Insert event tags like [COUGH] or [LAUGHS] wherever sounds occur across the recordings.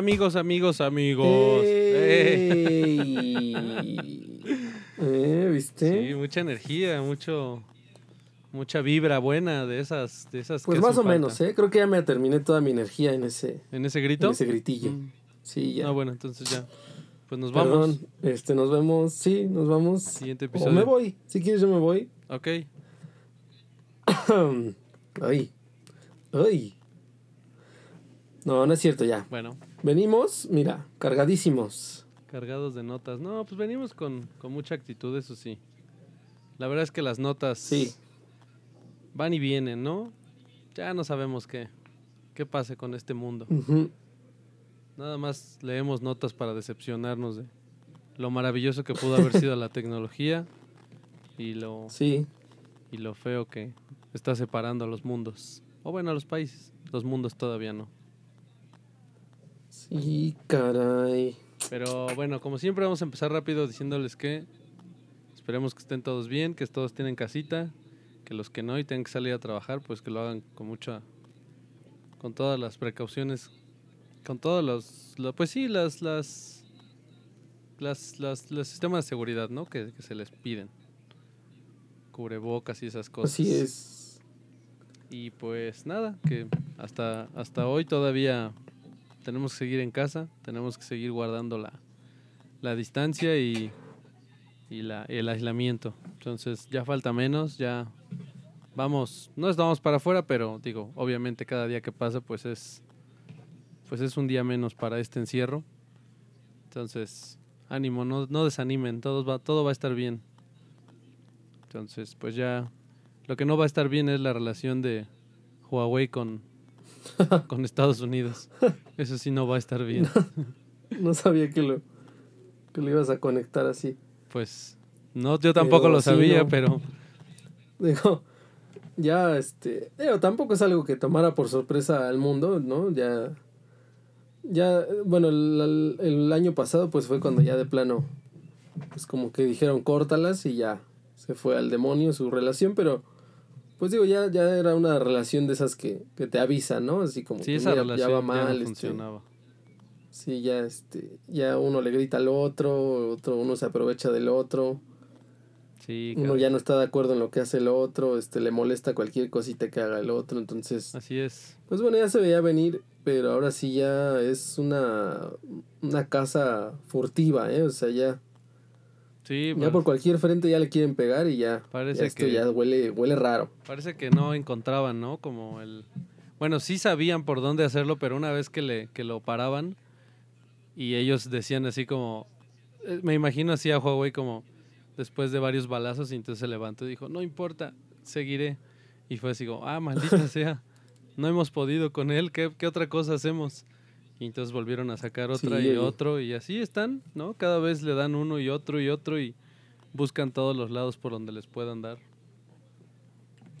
amigos, amigos, amigos. ¡Ey! ¿Eh? ¿Viste? Sí, mucha energía, mucho, mucha vibra buena de esas, de esas. pues que más o falta. menos, ¿eh? Creo que ya me terminé toda mi energía en ese, ¿En ese grito? en ese gritillo. Mm. Sí, ya. Ah, bueno, entonces ya. Pues nos Perdón, vamos. este, nos vemos. Sí, nos vamos. Siguiente O episodio. me voy. Si quieres, yo me voy. Ok. [COUGHS] Ay. Ay. No, no es cierto, ya. Bueno, Venimos, mira, cargadísimos. cargados de notas. No, pues venimos con, con mucha actitud, eso sí. La verdad es que las notas Sí. van y vienen, ¿no? Ya no sabemos qué, qué pase con este mundo. Nada más leemos notas para decepcionarnos de lo maravilloso que pudo haber sido la [LAUGHS] tecnología y lo, Sí. y lo feo que está separando a los mundos. O bueno, a los países. Los mundos todavía no. Sí, caray. Pero bueno, como siempre vamos a empezar rápido diciéndoles que esperemos que estén todos bien, que todos tienen casita, que los que no y tengan que salir a trabajar, pues que lo hagan con mucha, con todas las precauciones, con todos los, lo- pues sí, las, las, las, las- los sistemas de seguridad, ¿no? Que, que se les piden. Cubrebocas y esas cosas. Así es. Y pues nada, que hasta, hasta hoy todavía tenemos que seguir en casa, tenemos que seguir guardando la, la distancia y, y la, el aislamiento. Entonces ya falta menos, ya vamos, no estamos para afuera, pero digo, obviamente cada día que pasa pues es, pues es un día menos para este encierro. Entonces, ánimo, no, no desanimen, todo va, todo va a estar bien. Entonces, pues ya lo que no va a estar bien es la relación de Huawei con, [LAUGHS] con Estados Unidos. Eso sí no va a estar bien. [LAUGHS] No sabía que lo, que lo ibas a conectar así. Pues no, yo tampoco Pero lo sí, sabía, no. pero [LAUGHS] Digo, ya, este, digo, tampoco es algo que tomara por sorpresa al mundo, ¿no? Ya, ya, bueno, el, el- el año pasado pues fue cuando ya de plano, pues como que dijeron córtalas y ya se fue al demonio su relación, pero pues digo, ya, ya era una relación de esas que, que te avisan, ¿no? Así como sí, que esa mira, relación ya ya, va mal, no este, funcionaba. sí, ya, este, ya uno le grita al otro, otro, uno se aprovecha del otro. Sí, Uno ya no está de acuerdo en lo que hace el otro, este, le molesta cualquier cosita que haga el otro, entonces, así es. pues bueno, ya se veía venir, pero ahora sí ya es una, una casa furtiva, ¿eh? O sea, ya, Sí, ya pues, por cualquier frente ya le quieren pegar y ya, Parece ya esto que- ya huele, huele raro. parece que no encontraban, ¿no? Como el... Bueno, sí sabían por dónde hacerlo, pero una vez que, le, que lo paraban y ellos decían así como... eh, Me imagino así a Huawei como después de varios balazos y entonces se levantó y dijo, no importa, seguiré. Y fue así como, ah, maldita [LAUGHS] sea, no hemos podido con él, ¿qué, qué otra cosa hacemos? Y entonces volvieron a sacar otra Sí, y oye. otro y así están, ¿no? Cada vez le dan uno y otro y otro y buscan todos los lados por donde les puedan dar.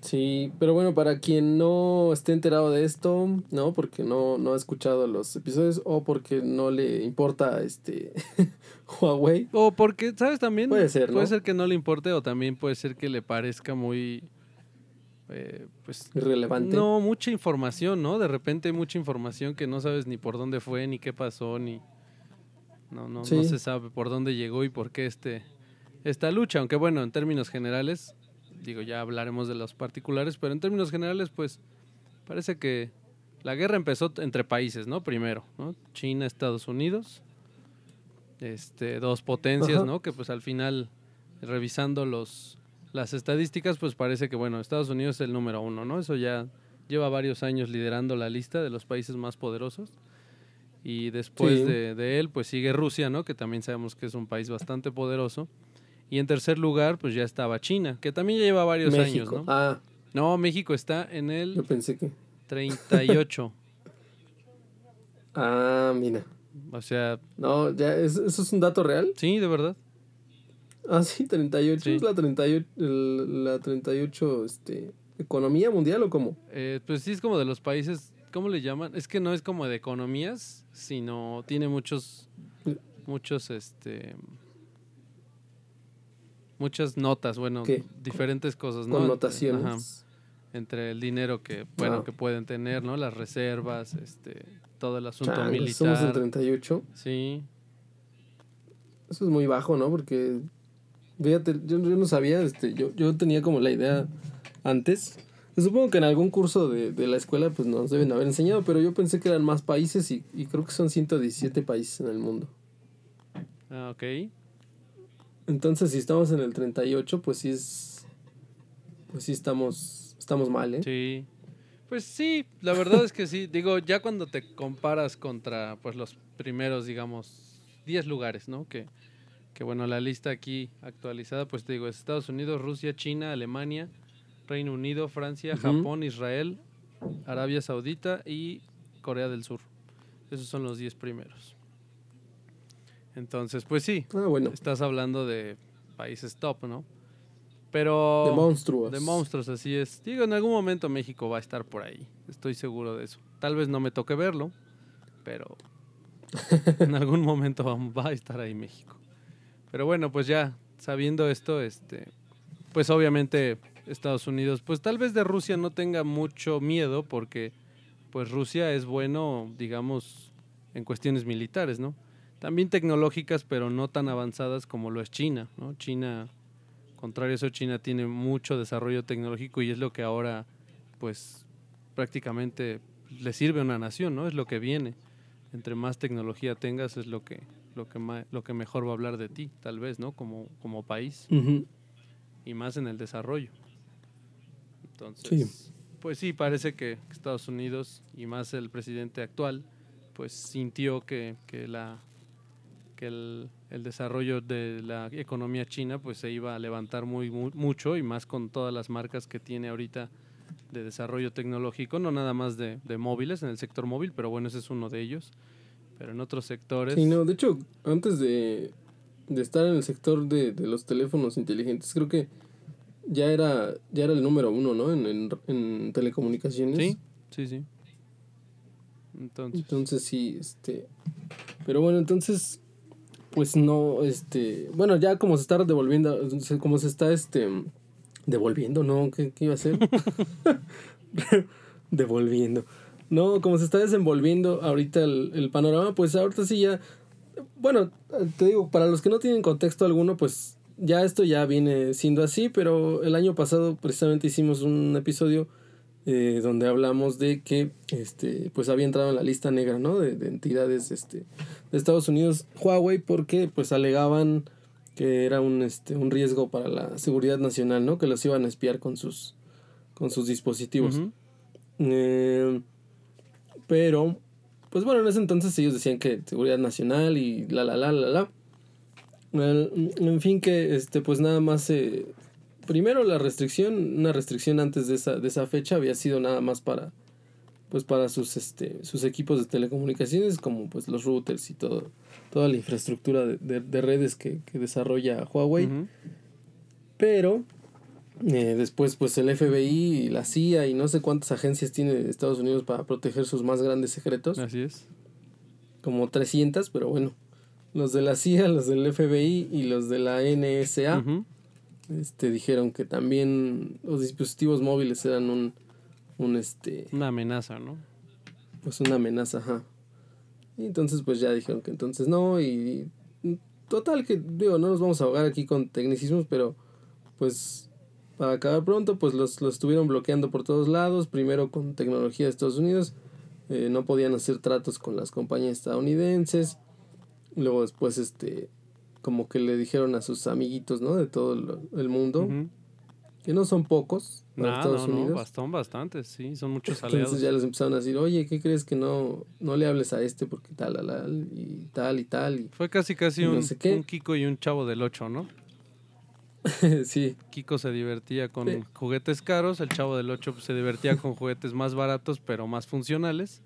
Sí, pero bueno, para quien no esté enterado de esto, ¿no? Porque no, no ha escuchado los episodios o porque no le importa este [LAUGHS] Huawei. O porque, ¿sabes? También Puede ser, ¿no? puede ser que no le importe o también puede ser que le parezca muy, eh, pues, Irrelevante. no, mucha información, ¿no? De repente hay mucha información que no sabes ni por dónde fue, ni qué pasó, ni... No, no, no se sabe por dónde llegó y por qué este, esta lucha. Aunque bueno, en términos generales, digo, ya hablaremos de los particulares, pero en términos generales, pues, parece que la guerra empezó entre países, ¿no? Primero, ¿no? China, Estados Unidos, este, dos potencias, Ajá. ¿no? Que pues al final, revisando los, las estadísticas, pues parece que, bueno, Estados Unidos es el número uno, ¿no? Eso ya lleva varios años liderando la lista de los países más poderosos. Y después Sí. de, de él, pues sigue Rusia, ¿no? Que también sabemos que es un país bastante poderoso. Y en tercer lugar, pues ya estaba China, que también ya lleva varios México. años, ¿no? Ah, No, México está en yo el pensé que. 38. [LAUGHS] Ah, mira. o sea, No, ya, ¿es- ¿eso es un dato real? sí, de verdad. Ah, sí, 38. Sí. ¿Es la 38, el- la 38 este, economía mundial o cómo? Eh, pues sí, es como de los países, ¿cómo le llaman? Es que no es como de economías, sino tiene muchos, muchos, este, muchas notas, bueno, ¿Qué? diferentes cosas, ¿no? Connotaciones. Ajá. entre el dinero que bueno Ah. que pueden tener no las reservas este todo el asunto militar. Somos el 38. Sí, Eso es muy bajo, ¿no? Porque, fíjate, yo, yo no sabía, este, yo, yo tenía como la idea antes. Supongo que en algún curso de, de la escuela pues nos deben haber enseñado, pero yo pensé que eran más países y, y creo que son 117 países en el mundo. ah, ok. Entonces, si estamos en el 38, pues sí es. Pues sí estamos. Estamos mal, ¿eh? Sí. Pues sí, la verdad es que sí. [LAUGHS] Digo, ya cuando te comparas contra pues los primeros, digamos, 10 lugares, ¿no? Que, que bueno, la lista aquí actualizada, pues te digo, es Estados Unidos, Rusia, China, Alemania, Reino Unido, Francia. Japón, Israel, Arabia Saudita y Corea del Sur. Esos son los 10 primeros. Entonces, pues sí, Ah, bueno. estás hablando de países top, ¿no? Pero... De monstruos. De monstruos, así es. Digo, en algún momento México va a estar por ahí. Estoy seguro de eso. Tal vez no me toque verlo, pero [LAUGHS] en algún momento va a estar ahí México. Pero bueno, pues ya sabiendo esto, este, pues obviamente Estados Unidos, pues tal vez de Rusia no tenga mucho miedo porque pues Rusia es bueno, digamos, en cuestiones militares, ¿no? También tecnológicas, pero no tan avanzadas como lo es China, ¿no? China Contrario a eso, China tiene mucho desarrollo tecnológico y es lo que ahora, pues, prácticamente le sirve a una nación, ¿no? Es lo que viene. Entre más tecnología tengas, es lo que, lo que, ma- lo que mejor va a hablar de ti, tal vez, ¿no? Como, como país Ujú. y más en el desarrollo. Entonces, Sí. pues sí, parece que Estados Unidos y más el presidente actual, pues sintió que, que la que el, el desarrollo de la economía china pues se iba a levantar muy, mu- mucho y más con todas las marcas que tiene ahorita de desarrollo tecnológico, no nada más de, de móviles en el sector móvil, pero bueno, ese es uno de ellos. Pero en otros sectores, Sí, no, de hecho, antes de, de estar en el sector de, de los teléfonos inteligentes, creo que ya era, ya era el número uno, ¿no? En, en, en telecomunicaciones. sí, sí, sí. Entonces, Entonces sí, este. Pero bueno, entonces. Pues no, este. Bueno, ya como se está devolviendo. Como se está este. Devolviendo, ¿no? ¿Qué, qué iba a ser? [LAUGHS] [LAUGHS] devolviendo. No, como se está desenvolviendo ahorita el, el panorama, pues ahorita sí ya. Bueno, te digo, para los que no tienen contexto alguno, pues ya esto ya viene siendo así, pero el año pasado precisamente hicimos un episodio eh, donde hablamos de que este pues había entrado en la lista negra ¿no? de, de entidades este, de Estados Unidos Huawei porque pues alegaban que era un este un riesgo para la seguridad nacional no que los iban a espiar con sus con sus dispositivos Eh, pero pues bueno en ese entonces ellos decían que seguridad nacional y la la la la la. El- en fin que este pues nada más eh, primero la restricción una restricción antes de esa de esa fecha había sido nada más para pues para sus este sus equipos de telecomunicaciones como pues los routers y todo toda la infraestructura de, de- de redes que, que desarrolla Huawei. Pero eh, después pues el FBI y la CIA y no sé cuántas agencias tiene Estados Unidos para proteger sus más grandes secretos así es. como 300 pero bueno los de la CIA los del FBI y los de la NSA Ujú. este dijeron que también los dispositivos móviles eran un un este Una amenaza, ¿no? pues una amenaza ajá y entonces pues ya dijeron que entonces no y, y total que digo no nos vamos a ahogar aquí con tecnicismos pero pues para acabar pronto pues los, los estuvieron bloqueando por todos lados primero con tecnología de Estados Unidos eh, no podían hacer tratos con las compañías estadounidenses luego después este como que le dijeron a sus amiguitos no de todo el, el mundo que no son pocos para Nah, Estados no, no, Unidos bastón, bastantes, sí, son muchos aliados. entonces ya les empezaron a decir, oye, ¿qué crees que no, no le hables a este porque tal, tal, tal, y tal y tal? Fue casi casi y no un, sé un Kiko y un chavo del 8, ¿no? [LAUGHS] Sí, Kiko se divertía con Sí. juguetes caros, el chavo del 8 pues, se divertía con juguetes más baratos pero más funcionales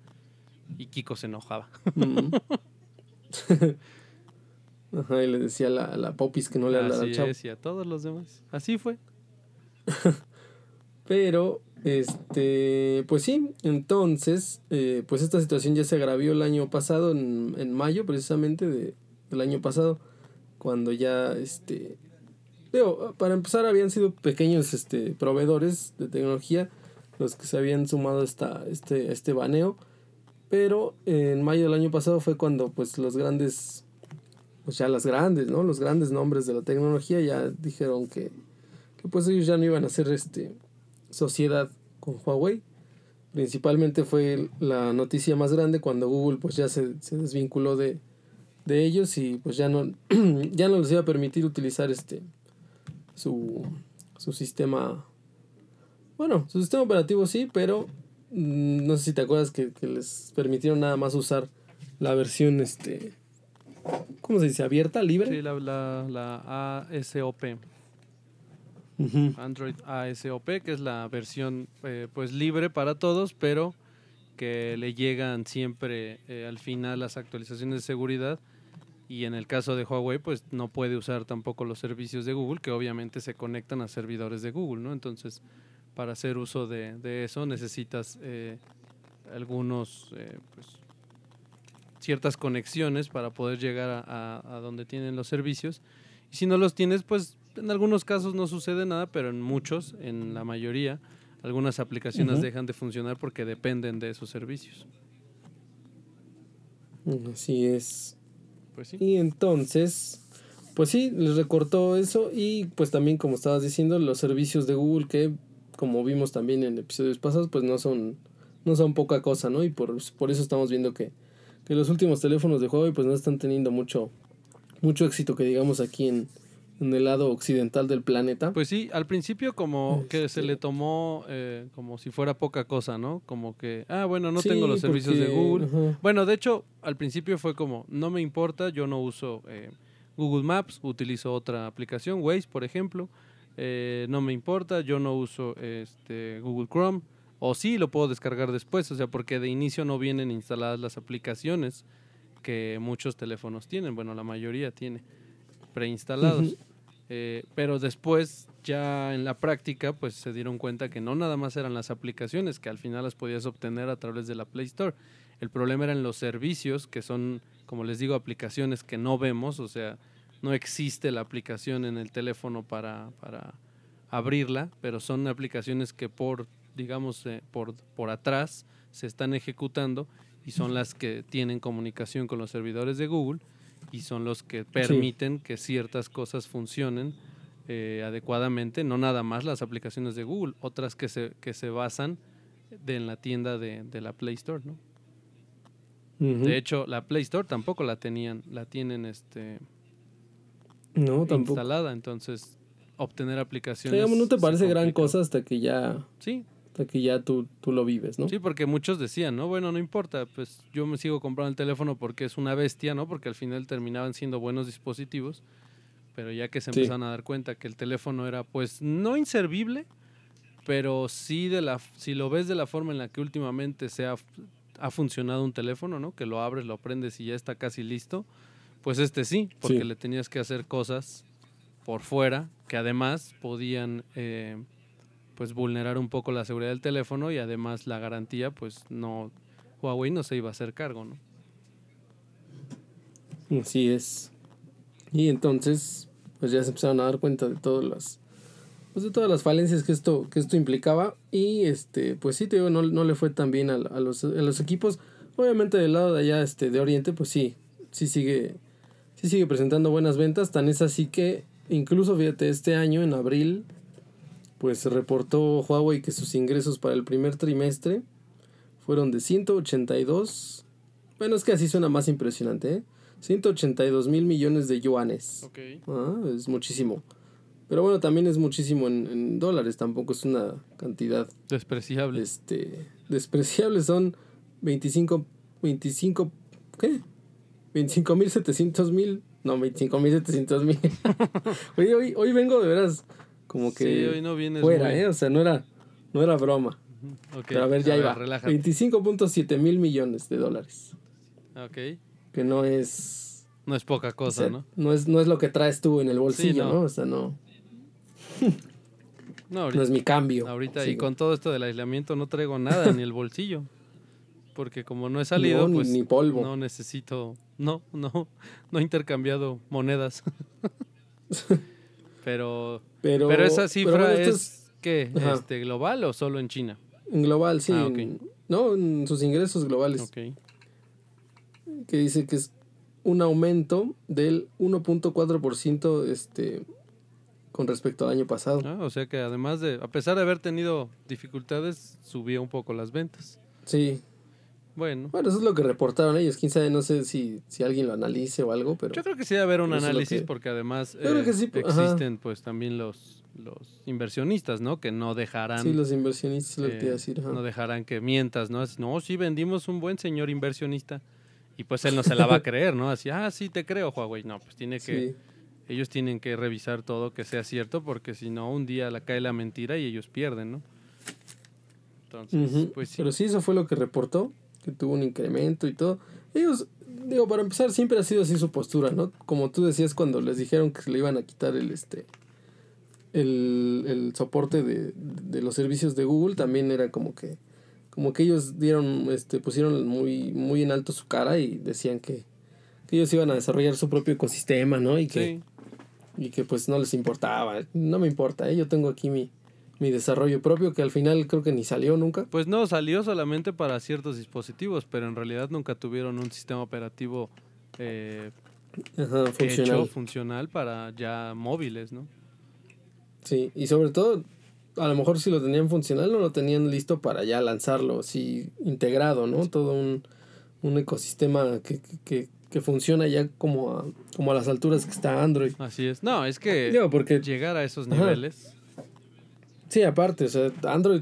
y Kiko se enojaba. mm. [LAUGHS] Ajá, y le decía a la, a la Popis que no le hablara al chavo. es, y a todos los demás. Así fue. [LAUGHS] Pero, este, pues sí, entonces, eh, pues esta situación ya se agravió el año pasado, en, en mayo precisamente de, del año pasado, cuando ya, este, para empezar habían sido pequeños, este, proveedores de tecnología los que se habían sumado a este, este baneo, Pero en mayo del año pasado fue cuando pues los grandes, pues ya las grandes, ¿no? Los grandes nombres de la tecnología ya dijeron que, que pues ellos ya no iban a hacer este sociedad con Huawei. Principalmente fue la noticia más grande cuando Google pues ya se, se desvinculó de, de ellos y pues ya no, [CLEARS THROAT] ya no les iba a permitir utilizar este su, su sistema bueno, su sistema operativo sí, pero mm, no sé si te acuerdas que, que, les permitieron nada más usar la versión este ¿cómo se dice? abierta, libre. Sí, la, la, la ASOP. Android ASOP, que es la versión eh, pues libre para todos, pero que le llegan siempre eh, al final las actualizaciones de seguridad y en el caso de Huawei pues no puede usar tampoco los servicios de Google que obviamente se conectan a servidores de Google, ¿no? Entonces para hacer uso de, de eso necesitas eh, algunos pues, ciertas conexiones para poder llegar a, a, a donde tienen los servicios y si no los tienes pues en algunos casos no sucede nada, pero en muchos, en la mayoría, algunas aplicaciones uh -huh. dejan de funcionar porque dependen de esos servicios. Así es. Pues. Y entonces, pues sí, les recortó eso y pues también como estabas diciendo, los servicios de Google que como vimos también en episodios pasados, pues no son no son poca cosa, ¿no? Y por, por eso estamos viendo que, que los últimos teléfonos de Huawei pues no están teniendo mucho mucho éxito que digamos aquí en, en el lado occidental del planeta. Pues sí, al principio como este... que se le tomó eh, como si fuera poca cosa, ¿no? Como que, ah, bueno, no sí, tengo los servicios porque... de Google. Bueno, de hecho, al principio fue como, no me importa, yo no uso eh, Google Maps, utilizo otra aplicación, Waze, por ejemplo. Eh, no me importa, yo no uso este, Google Chrome. O sí, lo puedo descargar después, o sea, porque de inicio no vienen instaladas las aplicaciones que muchos teléfonos tienen, bueno, la mayoría tiene preinstalados. Uh -huh. eh, pero después, ya en la práctica, pues se dieron cuenta que no nada más eran las aplicaciones, que al final las podías obtener a través de la Play Store. El problema eran los servicios, que son, como les digo, aplicaciones que no vemos, o sea, no existe la aplicación en el teléfono para, para abrirla, pero son aplicaciones que por, digamos, eh, por, por atrás se están ejecutando y son las que tienen comunicación con los servidores de Google y son los que permiten sí. que ciertas cosas funcionen eh, adecuadamente, no nada más las aplicaciones de Google, otras que se, que se basan de, en la tienda de, de la Play Store, ¿no? Uh -huh. De hecho, la Play Store tampoco la tenían, la tienen este no, tampoco. instalada, entonces obtener aplicaciones. No te parece gran cosa hasta que ya. Sí, hasta que ya tú, tú lo vives, ¿no? Sí, porque muchos decían, ¿no? Bueno, no importa, pues yo me sigo comprando el teléfono porque es una bestia, ¿no? Porque al final terminaban siendo buenos dispositivos, pero ya que se sí. empezaron a dar cuenta que el teléfono era, pues, no inservible, pero sí de la, si lo ves de la forma en la que últimamente se ha, ha funcionado un teléfono, ¿no? Que lo abres, lo prendes y ya está casi listo, pues este sí, porque sí. le tenías que hacer cosas por fuera que además podían... Eh, pues vulnerar un poco la seguridad del teléfono y además la garantía, pues no, Huawei no se iba a hacer cargo, ¿no? Así es. Y entonces, pues ya se empezaron a dar cuenta de todas las, pues de todas las falencias que esto, que esto implicaba y este, pues sí te digo, no, no le fue tan bien a, a, los, a los equipos. Obviamente del lado de allá, este, de Oriente, pues sí, sí sigue, sí sigue presentando buenas ventas. Tan es así que incluso fíjate, este año, en abril, pues reportó Huawei que sus ingresos para el primer trimestre fueron de 182. Bueno, es que así suena más impresionante, ¿eh? 182 mil millones de yuanes. Okay. Ah, es muchísimo. Pero bueno, también es muchísimo en, en, dólares, tampoco es una cantidad despreciable. Este, despreciable son 25, 25, ¿qué? 25 mil 700 mil, no, 25 mil 700 mil. [LAUGHS] hoy, hoy, hoy vengo de veras como que sí, hoy no fuera, muy... ¿eh? O sea, no era, no era broma. Okay. Pero a ver, ya a iba. 25.7 mil millones de dólares. Ok. Que no es... No es poca cosa, o sea, ¿no? No es, no es lo que traes tú en el bolsillo, sí, no. ¿no? O sea, no... [LAUGHS] no, ahorita, no es mi cambio. Ahorita, sí. y con todo esto del aislamiento, no traigo nada en el bolsillo. Porque como no he [LAUGHS] salido, no, pues ni polvo. no necesito... No, no, [LAUGHS] no he intercambiado monedas. Pero, pero, esa cifra pero es, es, ¿qué? Este, global o solo en China? En global, sí. Ah, okay. ¿no? En sus ingresos globales. Que dice que es un aumento del 1.4% este, con respecto al año pasado. Ah, o sea que además de, a pesar de haber tenido dificultades, subió un poco las ventas. Sí. Bueno, Bueno, eso es lo que reportaron ellos. Quién sabe, no sé si, si alguien lo analice o algo, pero... yo creo que sí debe haber un análisis que- porque además eh, que sí, existen pues también los, los inversionistas, ¿no? Que no dejarán... Sí, los inversionistas, es lo que te iba a eh, decir. ajá. no dejarán que mientas, ¿no? Es, no, sí vendimos un buen señor inversionista. Y pues él no se la va a [LAUGHS] creer, ¿no? Así, ah, sí, te creo, Huawei. No, pues tiene que, Sí. ellos tienen que revisar todo que sea cierto, porque si no, un día la cae la mentira y ellos pierden, ¿no? Entonces, pues sí. Pero sí, eso fue lo que reportó, que tuvo un incremento y todo. Ellos, digo, para empezar, siempre ha sido así su postura, ¿no? Como tú decías cuando les dijeron que se le iban a quitar el, este, el, el soporte de, de los servicios de Google, también era como que, como que ellos dieron, este, pusieron muy, muy en alto su cara y decían que, que ellos iban a desarrollar su propio ecosistema, ¿no? Y que, Sí, y que pues no les importaba. No me importa, ¿eh? yo tengo aquí mi, mi desarrollo propio que al final creo que ni salió nunca. pues no, salió solamente para ciertos dispositivos, pero en realidad nunca tuvieron un sistema operativo eh, Ajá, funcional. hecho, funcional para ya móviles, ¿no? Sí, y sobre todo, a lo mejor si lo tenían funcional, no lo tenían listo para ya lanzarlo, así integrado, ¿no? Todo un, un ecosistema que, que, que, funciona ya como a, como a las alturas que está Android. Así es. No, es que Digo, porque, llegar a esos Ajá. Sí, aparte, o sea, Android,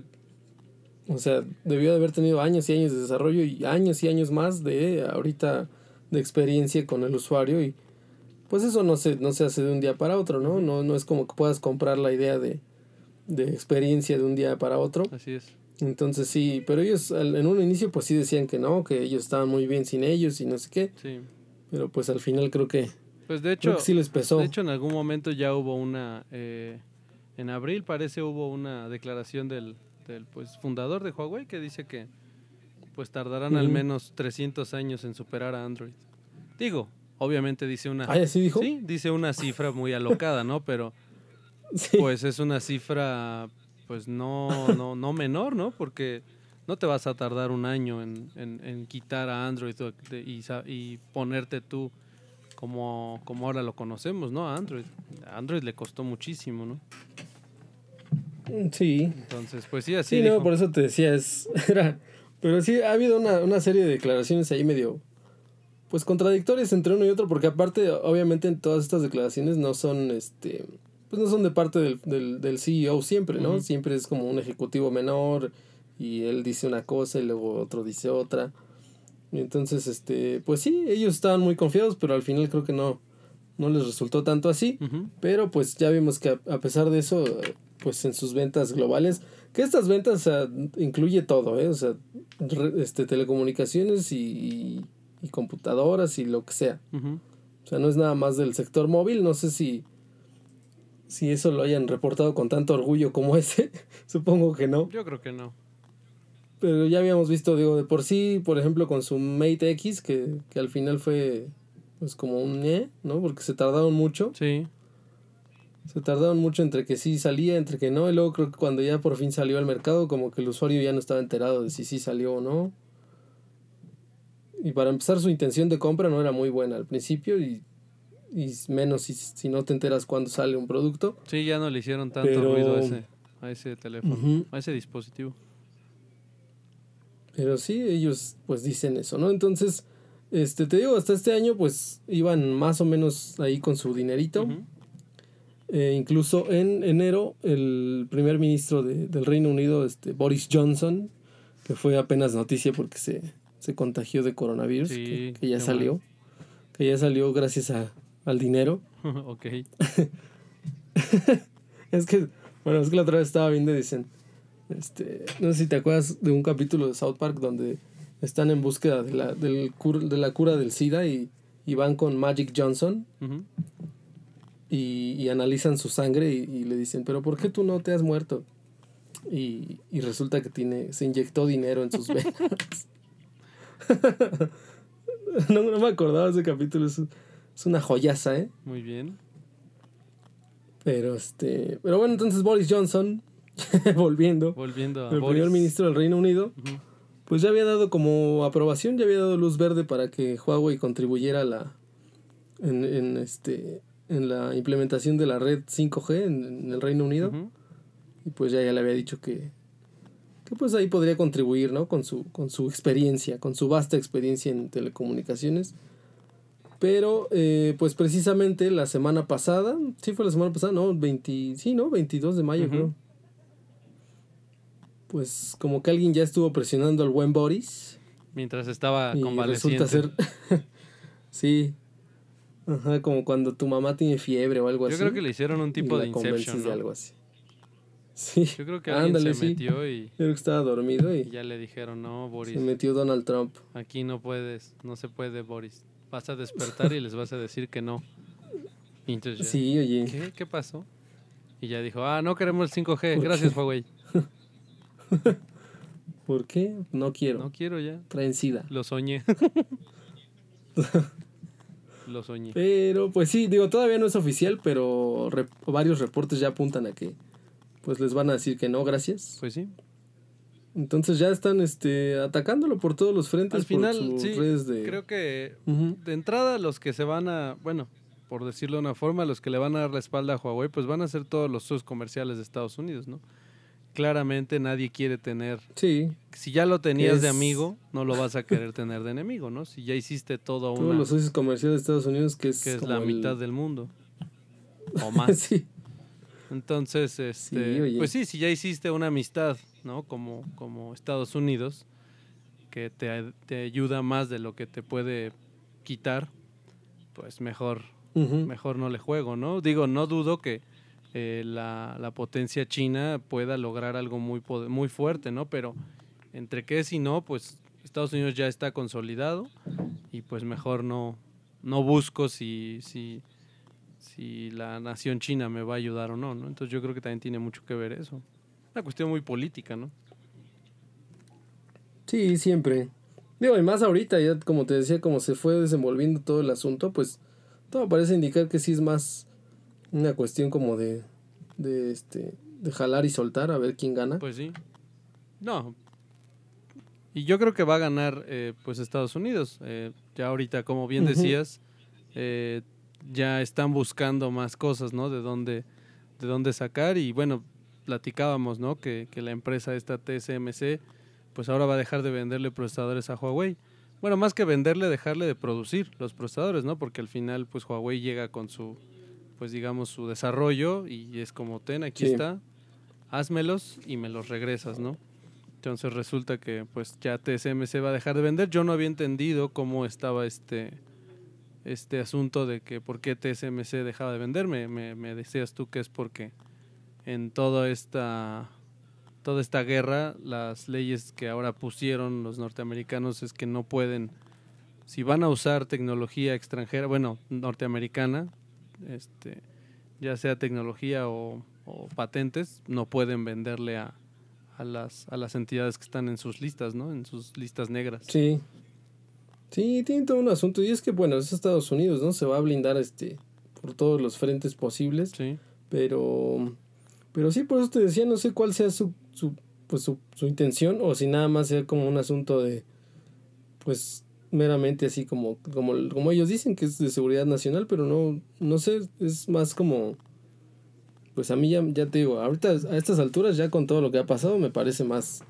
o sea, debió de haber tenido años y años de desarrollo y años y años más de ahorita de experiencia con el usuario y pues eso no se, no se hace de un día para otro, ¿no? No, no es como que puedas comprar la idea de, de experiencia de un día para otro. así es. Entonces sí, pero ellos en un inicio pues sí decían que no, que ellos estaban muy bien sin ellos y no sé qué, Sí. pero pues al final creo que, Pues de creo hecho, que sí les pesó. de hecho en algún momento ya hubo una eh, en abril parece hubo una declaración del, del pues fundador de Huawei que dice que pues tardarán al menos 300 años en superar a Android. Digo, obviamente dice una Ah. Sí, dice una cifra muy alocada, ¿no? Pero [LAUGHS] Sí. pues es una cifra pues no no no menor, ¿no? Porque no te vas a tardar un año en, en, en quitar a Android y, y ponerte tú como, como ahora lo conocemos, ¿no? A Android. A Android le costó muchísimo, ¿no? Sí, Entonces, pues sí, así sí, no, por eso te decía, es, [LAUGHS] era, pero sí ha habido una, una serie de declaraciones ahí medio, pues contradictorias entre uno y otro, porque aparte, obviamente, en todas estas declaraciones no son, este, pues no son de parte del, del, del CEO siempre, ¿no? Siempre es como un ejecutivo menor y él dice una cosa y luego otro dice otra. Entonces, este, pues sí, ellos estaban muy confiados, pero al final creo que no, no les resultó tanto así. Pero pues ya vimos que a, a pesar de eso, pues en sus ventas globales, que estas ventas o sea, incluye todo, ¿eh? O sea, re- este, telecomunicaciones y, y, y computadoras y lo que sea. O sea, no es nada más del sector móvil, no sé si, si eso lo hayan reportado con tanto orgullo como [LAUGHS] ese, supongo que no. Yo creo que no. Pero ya habíamos visto, digo, de por sí, por ejemplo, con su Mate X, que, que al final fue pues como un eh, ¿no? Porque se tardaron mucho. Sí. Se tardaron mucho entre que sí salía, entre que no, y luego creo que cuando ya por fin salió al mercado, como que el usuario ya no estaba enterado de si sí salió o no. Y para empezar, su intención de compra no era muy buena al principio, y, y menos si, si no te enteras cuando sale un producto. Sí, ya no le hicieron tanto Pero- ruido a ese, a ese teléfono, a ese dispositivo. Pero sí, ellos pues dicen eso, ¿no? Entonces, este, te digo, hasta este año pues iban más o menos ahí con su dinerito. Eh, incluso en enero, el primer ministro de- del Reino Unido, este, Boris Johnson, que fue apenas noticia porque se, se contagió de coronavirus, Sí, que, que ya salió, que ya salió gracias a, al dinero. [LAUGHS] ok. [LAUGHS] Es que, bueno, es que la otra vez estaba viendo y dicen, este, no sé si te acuerdas de un capítulo de South Park donde están en búsqueda de la, del cur- de la cura del SIDA y, y van con Magic Johnson y, y analizan su sangre y, y le dicen, pero ¿por qué tú no te has muerto? Y, y resulta que tiene, se inyectó dinero en sus venas. [LAUGHS] no, no me acordaba de ese capítulo, es, es una joyaza, ¿eh? Muy bien. Pero este, pero bueno, entonces Boris Johnson, [LAUGHS] volviendo, Volviendo a el Boris. primer ministro del Reino Unido, pues ya había dado como aprobación, ya había dado luz verde para que Huawei contribuyera a la, en, en, este, en la implementación de la red 5G en, el Reino Unido. Y pues ya, ya le había dicho que, que pues ahí podría contribuir, ¿no? Con su, con su experiencia, con su vasta experiencia en telecomunicaciones. Pero, eh, pues precisamente la semana pasada, sí fue la semana pasada, ¿no? 20, sí, ¿no? 22 de mayo, creo. Pues como que alguien ya estuvo presionando al buen Boris. Mientras estaba y Resulta ser. [LAUGHS] sí. Ajá, como cuando tu mamá tiene fiebre o algo así. Yo creo que le hicieron un tipo de Inception. algo así. Sí. Yo creo que alguien se metió y. Creo que estaba dormido y. Ya le dijeron, no, Boris. Se metió Donald Trump. Aquí no puedes, no se puede, Boris vas a despertar y les vas a decir que no. sí, oye. ¿qué? ¿Qué pasó? Y ya dijo, ah, no queremos el 5G, gracias Huawei. [LAUGHS] ¿Por qué? No quiero. No quiero ya. Traen sida. Lo soñé. [LAUGHS] Lo soñé. Pero, pues sí, digo, todavía no es oficial, pero varios reportes ya apuntan a que pues les van a decir que no, gracias. Pues sí. Entonces ya están este, atacándolo por todos los frentes. Al final, sí, creo que de entrada los que se van a, bueno, por decirlo de una forma, los que le van a dar la espalda a Huawei, pues van a ser todos los sus comerciales de Estados Unidos, ¿no? Claramente nadie quiere tener... Sí. Si ya lo tenías de amigo, no lo vas a querer tener de enemigo, ¿no? Si ya hiciste todo Todos los socios comerciales de Estados Unidos, que es... Que es la mitad del mundo. O [LAUGHS] más. sí. Entonces, este, pues sí, si ya hiciste una amistad, ¿no? Como, como Estados Unidos, que te, te ayuda más de lo que te puede quitar, pues mejor, mejor no le juego, ¿no? Digo, no dudo que eh, la, la, potencia china pueda lograr algo muy, muy fuerte, ¿no? Pero entre qué si no, pues Estados Unidos ya está consolidado y pues mejor no, no busco si, si, si la nación china me va a ayudar o no, ¿no? Entonces yo creo que también tiene mucho que ver eso. Una cuestión muy política, ¿no? Sí, siempre. Digo, y más ahorita, ya como te decía, como se fue desenvolviendo todo el asunto, pues todo parece indicar que sí es más una cuestión como de, de este, de jalar y soltar a ver quién gana. Pues sí. No. Y yo creo que va a ganar, eh, pues Estados Unidos. Eh, ya ahorita, como bien decías, eh, ya están buscando más cosas, ¿no? De dónde, de dónde sacar y bueno, platicábamos, ¿no? Que, que la empresa esta TSMC, pues ahora va a dejar de venderle procesadores a Huawei. Bueno, más que venderle, dejarle de producir los procesadores, ¿no? Porque al final, pues Huawei llega con su, pues digamos, su desarrollo y es como, ten, aquí está, házmelos y me los regresas, ¿no? Entonces resulta que pues ya TSMC va a dejar de vender. Yo no había entendido cómo estaba este este asunto de que por qué TSMC dejaba de vender. Me, me, decías tú que es porque en toda esta, toda esta guerra las leyes que ahora pusieron los norteamericanos es que no pueden, si van a usar tecnología extranjera, bueno, norteamericana, este, ya sea tecnología o, o patentes, no pueden venderle a, a, las, a las entidades que están en sus listas, ¿no? En sus listas negras. Sí, Sí, tiene todo un asunto. Y es que, bueno, es Estados Unidos, ¿no? Se va a blindar este por todos los frentes posibles. Sí. Pero, pero sí, por eso te decía, no sé cuál sea su, su, pues su, su intención o si nada más sea como un asunto de, pues, meramente así como, como, como ellos dicen que es de seguridad nacional, pero no, no sé, es más como, pues a mí ya, ya te digo, ahorita a estas alturas ya con todo lo que ha pasado me parece más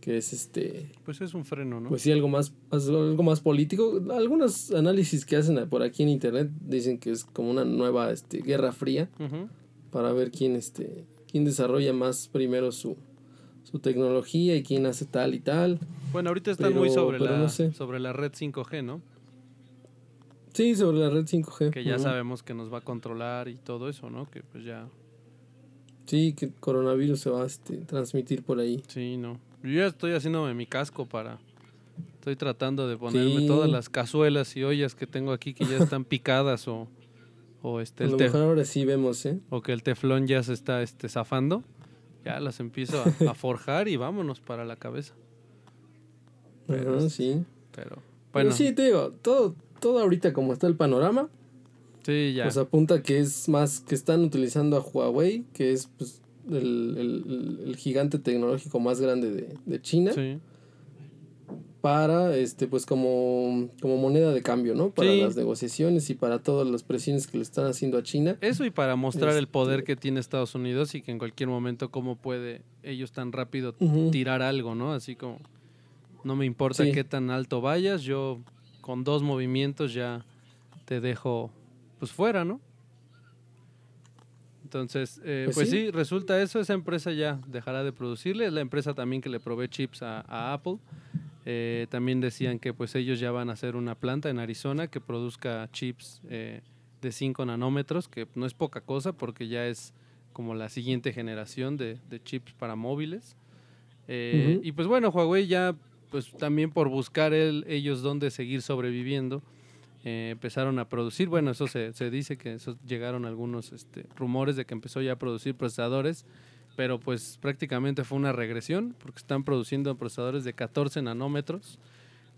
que es este pues es un freno no pues sí algo más algo más político. Algunos análisis que hacen por aquí en internet dicen que es como una nueva este guerra fría para ver quién este quién desarrolla más primero su su tecnología y quién hace tal y tal bueno ahorita están muy sobre la sobre la red 5G no sí sobre la red 5G que ya sabemos que nos va a controlar y todo eso no que pues ya Sí, que el coronavirus se va a este, transmitir por ahí. Sí, no. Yo ya estoy haciéndome mi casco para... Estoy tratando de ponerme todas las cazuelas y ollas que tengo aquí que ya [LAUGHS] están picadas o... O este, a lo mejor ahora sí vemos, ¿eh? O que el teflón ya se está este, zafando. Ya las empiezo a, forjar y vámonos para la cabeza. Pero, sí. Pero, bueno. sí, te digo, todo, todo ahorita como está el panorama, sí, ya. pues apunta que es más que están utilizando a Huawei, que es pues, el, el, el, gigante tecnológico más grande de, de China. Sí. Para este pues como, como moneda de cambio, ¿no? Para las negociaciones y para todas las presiones que le están haciendo a China. Eso y para mostrar el poder este que tiene Estados Unidos y que en cualquier momento cómo puede ellos tan rápido tirar algo, ¿no? Así como no me importa qué tan alto vayas, yo con dos movimientos ya te dejo pues fuera, ¿no? Entonces, eh, pues, pues sí. resulta eso, esa empresa ya dejará de producirle, es la empresa también que le provee chips a Apple eh, también decían que pues ellos ya van a hacer una planta en Arizona que produzca chips eh, de 5 nanómetros, que no es poca cosa porque ya es como la siguiente generación de, chips para móviles. Eh, y pues bueno, Huawei ya pues también por buscar ellos dónde seguir sobreviviendo, empezaron a producir, bueno, eso se, se dice que eso llegaron algunos este, rumores de que empezó ya a producir procesadores pero pues prácticamente fue una regresión porque están produciendo procesadores de 14 nanómetros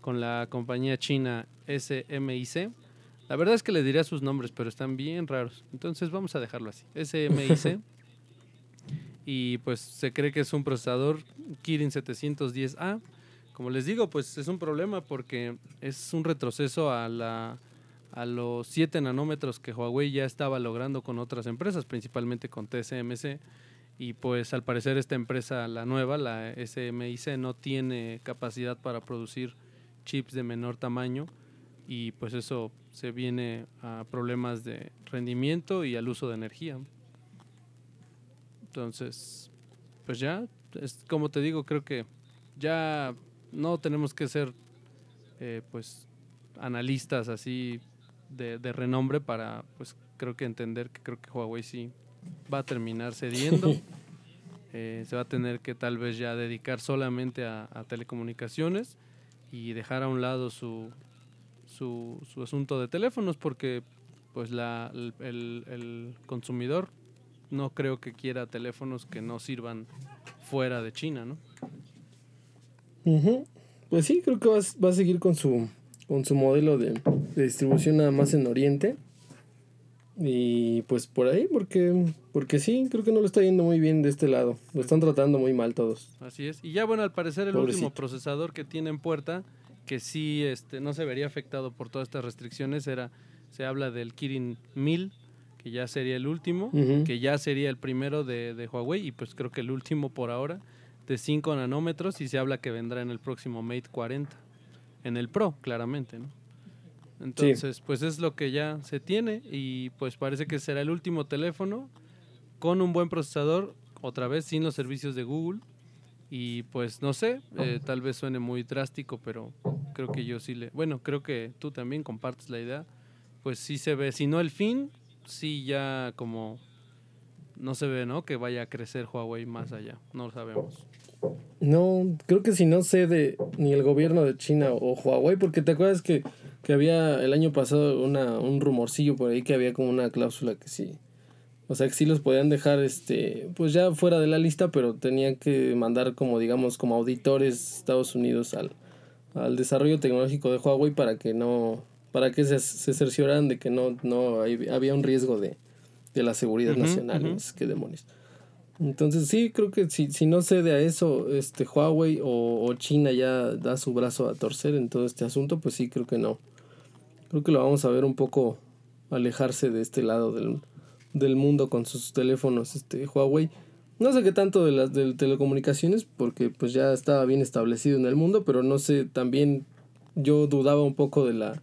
con la compañía china SMIC. La verdad es que le diría sus nombres, pero están bien raros. Entonces vamos a dejarlo así. SMIC. [LAUGHS] y pues se cree que es un procesador Kirin 710A. Como les digo, pues es un problema porque es un retroceso a la a los 7 nanómetros que Huawei ya estaba logrando con otras empresas, principalmente con TSMC y pues al parecer esta empresa, la nueva, la SMIC, no tiene capacidad para producir chips de menor tamaño y pues eso se viene a problemas de rendimiento y al uso de energía. Entonces, pues ya, es como te digo, creo que ya no tenemos que ser eh, pues analistas así de, de, renombre para pues creo que entender que creo que Huawei sí va a terminar cediendo. [LAUGHS] Eh, se va a tener que tal vez ya dedicar solamente a, telecomunicaciones y dejar a un lado su, su, asunto de teléfonos porque pues la, el, consumidor no creo que quiera teléfonos que no sirvan fuera de China, ¿no? Pues sí, creo que va, va, a seguir con su, con su modelo de, de distribución nada más en Oriente. Y pues por ahí, porque, porque sí, creo que no lo está yendo muy bien de este lado. Lo están tratando muy mal todos. Así es. Y ya bueno, al parecer el último procesador que tiene en puerta, que sí este, no se vería afectado por todas estas restricciones, era, se habla del Kirin 1000, que ya sería el último, que ya sería el primero de, de Huawei, y pues creo que el último por ahora, de 5 nanómetros, y se habla que vendrá en el próximo Mate 40. En el Pro, claramente, ¿no? Entonces, pues es lo que ya se tiene y pues parece que será el último teléfono con un buen procesador, otra vez sin los servicios de Google. Y pues no sé, eh, tal vez suene muy drástico, pero creo que yo sí le... Bueno, creo que tú también compartes la idea. Pues sí se ve, si no el fin, sí ya como... No se ve, ¿no? Que vaya a crecer Huawei más allá, no lo sabemos. No, creo que si no cede ni el gobierno de China o Huawei, porque te acuerdas que que había el año pasado una, un rumorcillo por ahí que había como una cláusula que sí. O sea que sí los podían dejar este pues ya fuera de la lista, pero tenían que mandar como digamos como auditores Estados Unidos al, al desarrollo tecnológico de Huawei para que no para que se, se cercioraran de que no, no había un riesgo de, de la seguridad nacional. Qué demonios. Entonces sí, creo que si, si no cede a eso, este Huawei o, China ya da su brazo a torcer en todo este asunto, pues sí, creo que no creo que lo vamos a ver un poco alejarse de este lado del, mundo con sus teléfonos este Huawei. No sé qué tanto de las de telecomunicaciones, porque pues ya estaba bien establecido en el mundo, pero no sé, también yo dudaba un poco de la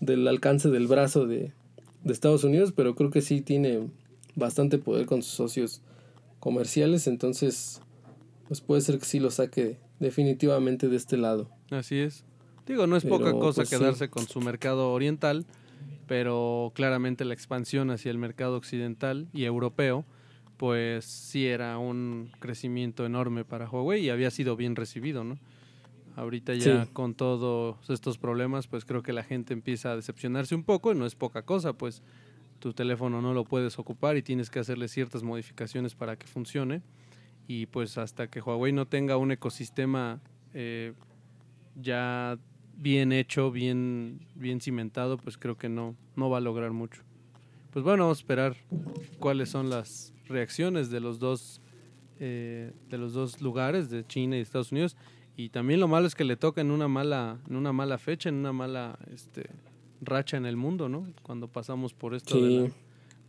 del alcance del brazo de, de Estados Unidos, pero creo que sí tiene bastante poder con sus socios comerciales, entonces pues puede ser que sí lo saque definitivamente de este lado. Así es. Digo, no es poca cosa pues, quedarse con su mercado oriental, pero claramente la expansión hacia el mercado occidental y europeo, pues sí era un crecimiento enorme para Huawei y había sido bien recibido, ¿no? Ahorita ya con todos estos problemas, pues creo que la gente empieza a decepcionarse un poco y no es poca cosa, pues tu teléfono no lo puedes ocupar y tienes que hacerle ciertas modificaciones para que funcione. Y pues hasta que Huawei no tenga un ecosistema eh, ya bien hecho, bien, bien cimentado, pues creo que no, no va a lograr mucho. Pues bueno, vamos a esperar cuáles son las reacciones de los dos, eh, de los dos lugares, de China y Estados Unidos. Y también lo malo es que le toca en una mala, en una mala fecha, en una mala este, racha en el mundo, ¿no? Cuando pasamos por esto de la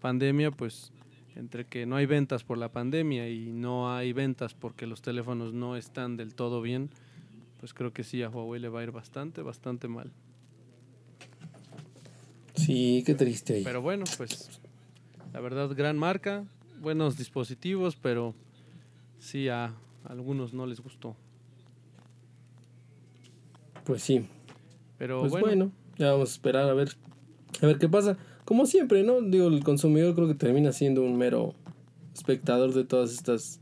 pandemia, pues entre que no hay ventas por la pandemia y no hay ventas porque los teléfonos no están del todo bien, pues creo que sí a Huawei le va a ir bastante, bastante mal. Sí, qué triste ahí. Pero bueno, pues la verdad, gran marca, buenos dispositivos, pero sí a algunos no les gustó. Pues sí. Pero pues bueno. bueno, ya vamos a esperar a ver, a ver qué pasa. Como siempre, ¿no? Digo, el consumidor creo que termina siendo un mero espectador de todas estas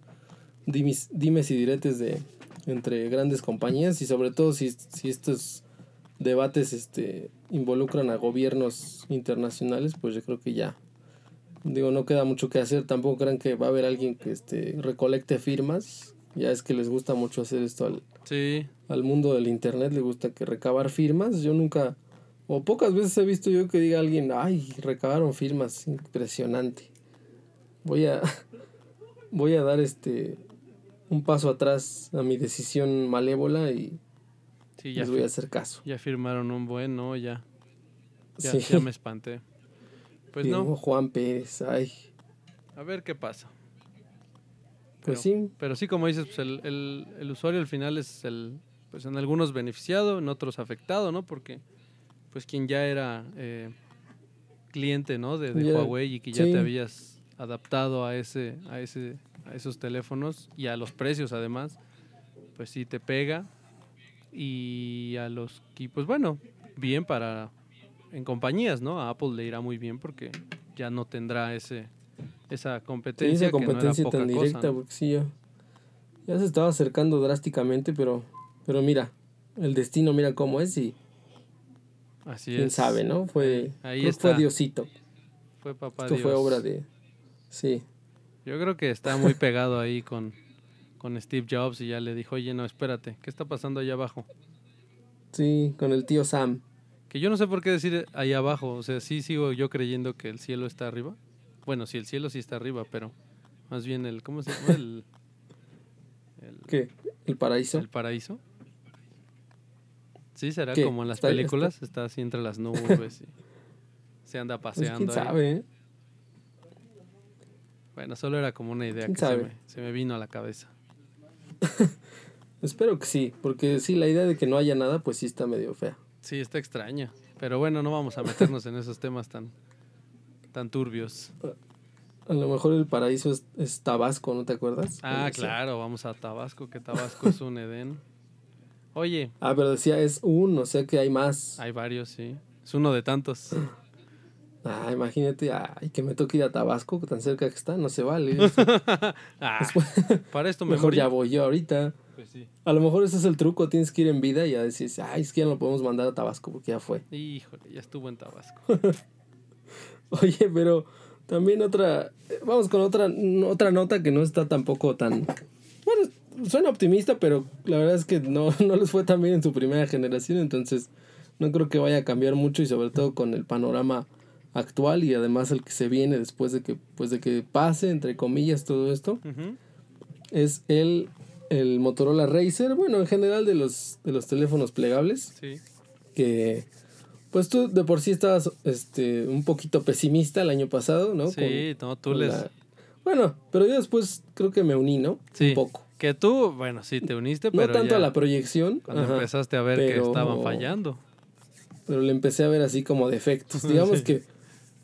dimes, dimes y diretes de entre grandes compañías y sobre todo si, si estos debates este, involucran a gobiernos internacionales, pues yo creo que ya, digo, no queda mucho que hacer. Tampoco crean que va a haber alguien que este, recolecte firmas. Ya es que les gusta mucho hacer esto al, Sí, al mundo del internet, le gusta que recabar firmas. Yo nunca, o pocas veces he visto yo que diga alguien, ay, recabaron firmas, impresionante. Voy a, [LAUGHS] voy a dar este un paso atrás a mi decisión malévola y sí, ya, les voy a hacer caso. ya firmaron un buen, ¿no? Ya, ya, Sí. ya me espanté. Pues Firmó no, Juan Pérez, ay, a ver qué pasa. pues Pero- sí, Pero sí, como dices, pues el, el, el usuario al final es el, pues en algunos beneficiado, en otros afectado, ¿no? Porque, pues quien ya era eh, cliente, ¿no? De, Huawei y que ya sí. te habías adaptado a ese, a ese, a esos teléfonos y a los precios además, pues sí te pega. Y a los que, pues bueno, bien para en compañías, ¿no? A Apple le irá muy bien porque ya no tendrá ese esa sí, competencia, esa que no era competencia poca tan cosa, directa, ¿no? porque sí, ya, ya se estaba acercando drásticamente, pero, pero mira, el destino mira cómo es y Así quién es. sabe, ¿no? Fue, Ahí que fue está. Diosito. Fue papá Esto fue Dios. obra de... Sí, Yo creo que está muy pegado ahí con, con Steve Jobs y ya le dijo, oye, no, espérate, ¿qué está pasando allá abajo? sí, con el tío Sam. Que yo no sé por qué decir ahí abajo, o sea, sí sigo yo creyendo que el cielo está arriba. Bueno, sí, el cielo sí está arriba, pero más bien el, ¿cómo se llama? El, el, ¿Qué? ¿El paraíso? el paraíso. Sí, será como en las ¿Está- películas, está así entre las nubes y [LAUGHS] se anda Pues, paseando. quién ahí. sabe, ¿eh? Bueno, solo era como una idea ¿Quién que se me, se me vino a la cabeza. [LAUGHS] Espero que sí, porque sí, la idea de que no haya nada, pues sí está medio fea. Sí, está extraña. Pero bueno, no vamos a meternos en esos temas tan, tan turbios. A lo mejor el paraíso es, es Tabasco, ¿no te acuerdas? Ah, claro, vamos a Tabasco, que Tabasco es un Edén. [LAUGHS] Oye, Ah, pero decía es un, o sea que hay más. hay varios, sí. Es uno de tantos. [LAUGHS] Ah, imagínate, ay, que me toque ir a Tabasco, tan cerca que está, no se vale. [LAUGHS] Ah, para esto me mejor morí. ya voy yo ahorita. Pues sí. A lo mejor ese es el truco, tienes que ir en vida y ya decís, ay, es que ya no lo podemos mandar a Tabasco porque ya fue. Híjole, ya estuvo en Tabasco. [LAUGHS] Oye, pero también otra, vamos con otra, otra nota que no está tampoco tan, bueno, suena optimista, pero la verdad es que no, [LAUGHS] no les fue tan bien en su primera generación, entonces no creo que vaya a cambiar mucho y sobre todo con el panorama actual y además el que se viene después de que, pues de que pase, entre comillas, todo esto, es el, el Motorola Racer, bueno, en general de los, de los teléfonos plegables Sí. que pues tú de por sí estabas este un poquito pesimista el año pasado, ¿no? Sí, no, tú les... la- Bueno, pero yo después creo que me uní, ¿no? Sí. Un poco. Que tú, bueno, sí te uniste, No pero tanto ya a la proyección, cuando ajá, empezaste a ver que estaban fallando. pero le empecé a ver así como defectos. [LAUGHS] Digamos Sí. que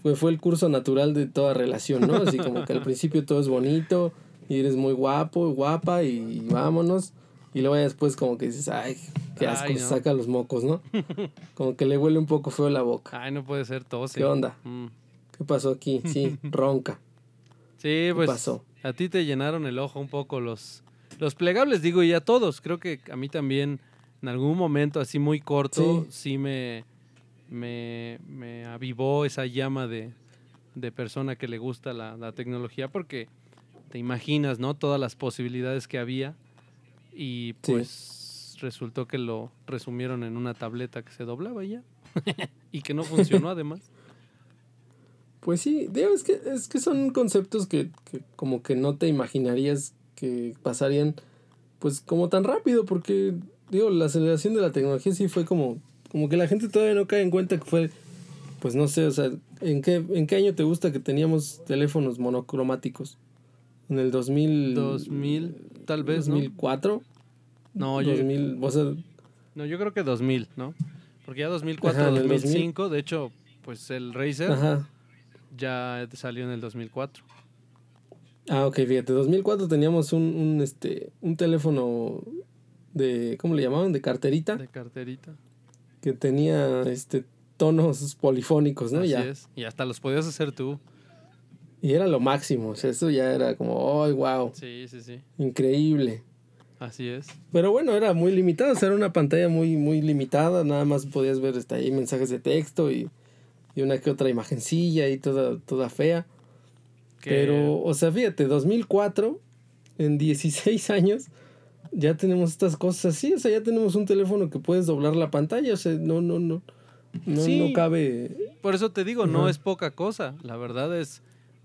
fue, fue el curso natural de toda relación, ¿no? Así como que al principio todo es bonito y eres muy guapo, guapa y vámonos. Y luego ya después como que dices, ay, qué asco, Ay, se no. saca los mocos, ¿no? [LAUGHS] Como que le huele un poco feo la boca. Ay, no puede ser tos. ¿Qué onda? Mm. ¿Qué pasó aquí? Sí, [LAUGHS] ronca. Sí, pues pasó? a ti te llenaron el ojo un poco los, los plegables, digo, y a todos. Creo que a mí también en algún momento así muy corto sí, me, me, me avivó esa llama de, de persona que le gusta la, la tecnología porque te imaginas, ¿no? Todas las posibilidades que había y Sí. pues resultó que lo resumieron en una tableta que se doblaba ya. [LAUGHS] y que no funcionó [LAUGHS] además. Pues sí, digo, es que, es que son conceptos que, que como que no te imaginarías que pasarían pues como tan rápido, porque digo, la aceleración de la tecnología sí fue como, como que la gente todavía no cae en cuenta que fue, pues no sé, o sea, ¿en qué, en qué año te gusta que teníamos teléfonos monocromáticos? En el 2000... 2000, tal vez, 2004. No, yo... 2000, o sea, no, yo creo que 2000, ¿no? Porque ya 2004, 2005, de hecho, pues el Razer ya salió en el 2004. Ah, ok, fíjate, 2004 teníamos un, un, este, un teléfono de, ¿cómo le llamaban? De carterita. De carterita. Que tenía, este, tonos polifónicos, ¿no? Así ya. es. Y hasta los podías hacer tú. Y era lo máximo, o sea, eso ya era como, ¡ay, wow! Sí, sí, sí. Increíble. Así es. Pero bueno, era muy limitado, o sea, era una pantalla muy, muy limitada, nada más podías ver este, ahí mensajes de texto y, y una que otra imagencilla y toda, toda fea. Pero, o sea, fíjate, 2004, en 16 [LAUGHS] años, ya tenemos estas cosas así, o sea, ya tenemos un teléfono que puedes doblar la pantalla, o sea, no, no, no, no, no cabe. Por eso te digo, no es poca cosa, la verdad es,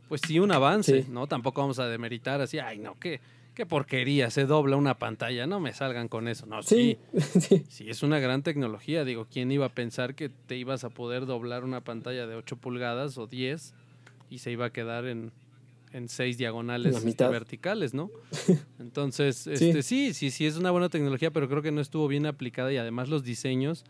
pues sí, un avance, ¿no? Tampoco vamos a demeritar así, ay, no, qué, qué porquería, se dobla una pantalla, no me salgan con eso, no, sí, sí, [LAUGHS] sí, es una gran tecnología, digo, ¿quién iba a pensar que te ibas a poder doblar una pantalla de 8 pulgadas o 10 y se iba a quedar en en seis diagonales este, verticales, ¿no? [LAUGHS] Entonces, este, sí. sí, sí, es una buena tecnología, pero creo que no estuvo bien aplicada y además los diseños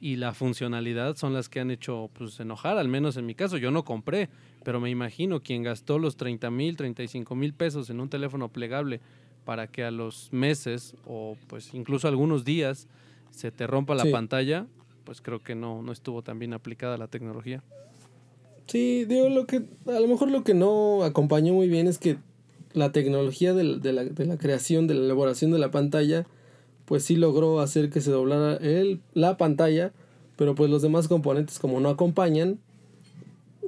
y la funcionalidad son las que han hecho pues, enojar, al menos en mi caso. Yo no compré, pero me imagino quien gastó los 30 mil, 35 mil pesos en un teléfono plegable para que a los meses o pues incluso algunos días se te rompa la pantalla, pues creo que no, no estuvo tan bien aplicada la tecnología. Sí, digo, lo que, a lo mejor lo que no acompañó muy bien es que la tecnología de, la, de la creación, de la elaboración de la pantalla, pues sí logró hacer que se doblara el, la pantalla, pero pues los demás componentes como no acompañan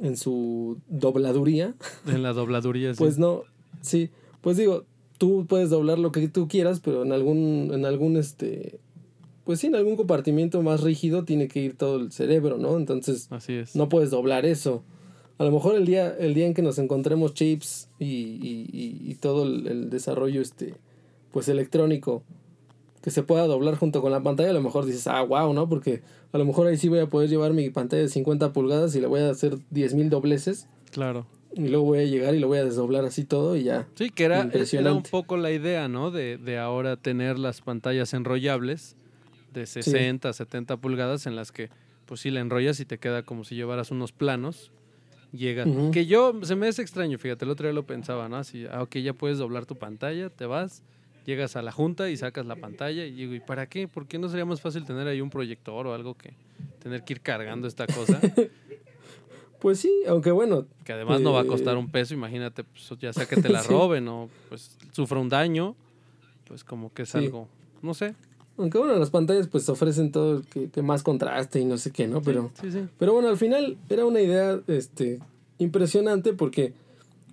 en su dobladuría. [LAUGHS] En la dobladuría, sí. Pues no, sí, pues digo, tú puedes doblar lo que tú quieras, pero en algún, en algún este, pues sí, en algún compartimiento más rígido tiene que ir todo el cerebro, ¿no? Entonces, Así es. no puedes doblar eso. A lo mejor el día, el día en que nos encontremos chips y, y, y, todo el, desarrollo este, pues electrónico que se pueda doblar junto con la pantalla, a lo mejor dices, ah, wow, ¿no? Porque a lo mejor ahí sí voy a poder llevar mi pantalla de 50 pulgadas y le voy a hacer 10.000 dobleces. Claro. Y luego voy a llegar y lo voy a desdoblar así todo y ya. Sí, que era, era un poco la idea, ¿no? De, de ahora tener las pantallas enrollables de 60, 70 pulgadas en las que pues si la enrollas y te queda como si llevaras unos planos. Llega. Que yo, se me es extraño, fíjate, el otro día lo pensaba, ¿no? Así, ah, ok, ya puedes doblar tu pantalla, te vas, llegas a la junta y sacas la pantalla y digo, ¿y para qué? ¿Por qué no sería más fácil tener ahí un proyector o algo que tener que ir cargando esta cosa? [LAUGHS] pues sí, aunque bueno. Que además no va a costar eh, un peso, imagínate, pues, ya sea que te la [LAUGHS] roben o pues sufra un daño, pues como que es algo, no sé, aunque bueno, las pantallas pues ofrecen todo que, más contraste y no sé qué, ¿no? Pero, pero bueno, al final era una idea este, impresionante porque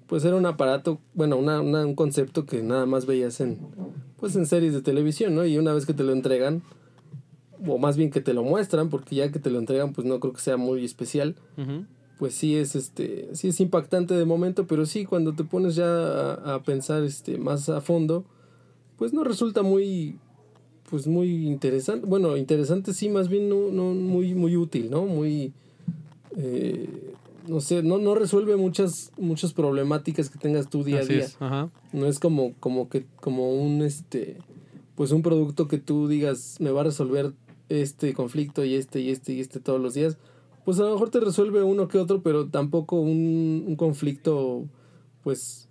pues era un aparato, bueno, una, un concepto que nada más veías en, pues en series de televisión, ¿no? Y una vez que te lo entregan, o más bien que te lo muestran, porque ya que te lo entregan pues no creo que sea muy especial, pues sí es, este, sí es impactante de momento, pero sí cuando te pones ya a, a pensar este, más a fondo, pues no resulta muy pues muy interesante. Bueno, interesante sí, más bien no, no muy, muy útil, ¿no? Muy, eh, no sé, no, no resuelve muchas, muchas problemáticas que tengas tú día a día. No es como, como que, como un, este, pues un producto que tú digas, me va a resolver este conflicto y este y este y este todos los días. Pues a lo mejor te resuelve uno que otro, pero tampoco un, un conflicto, pues,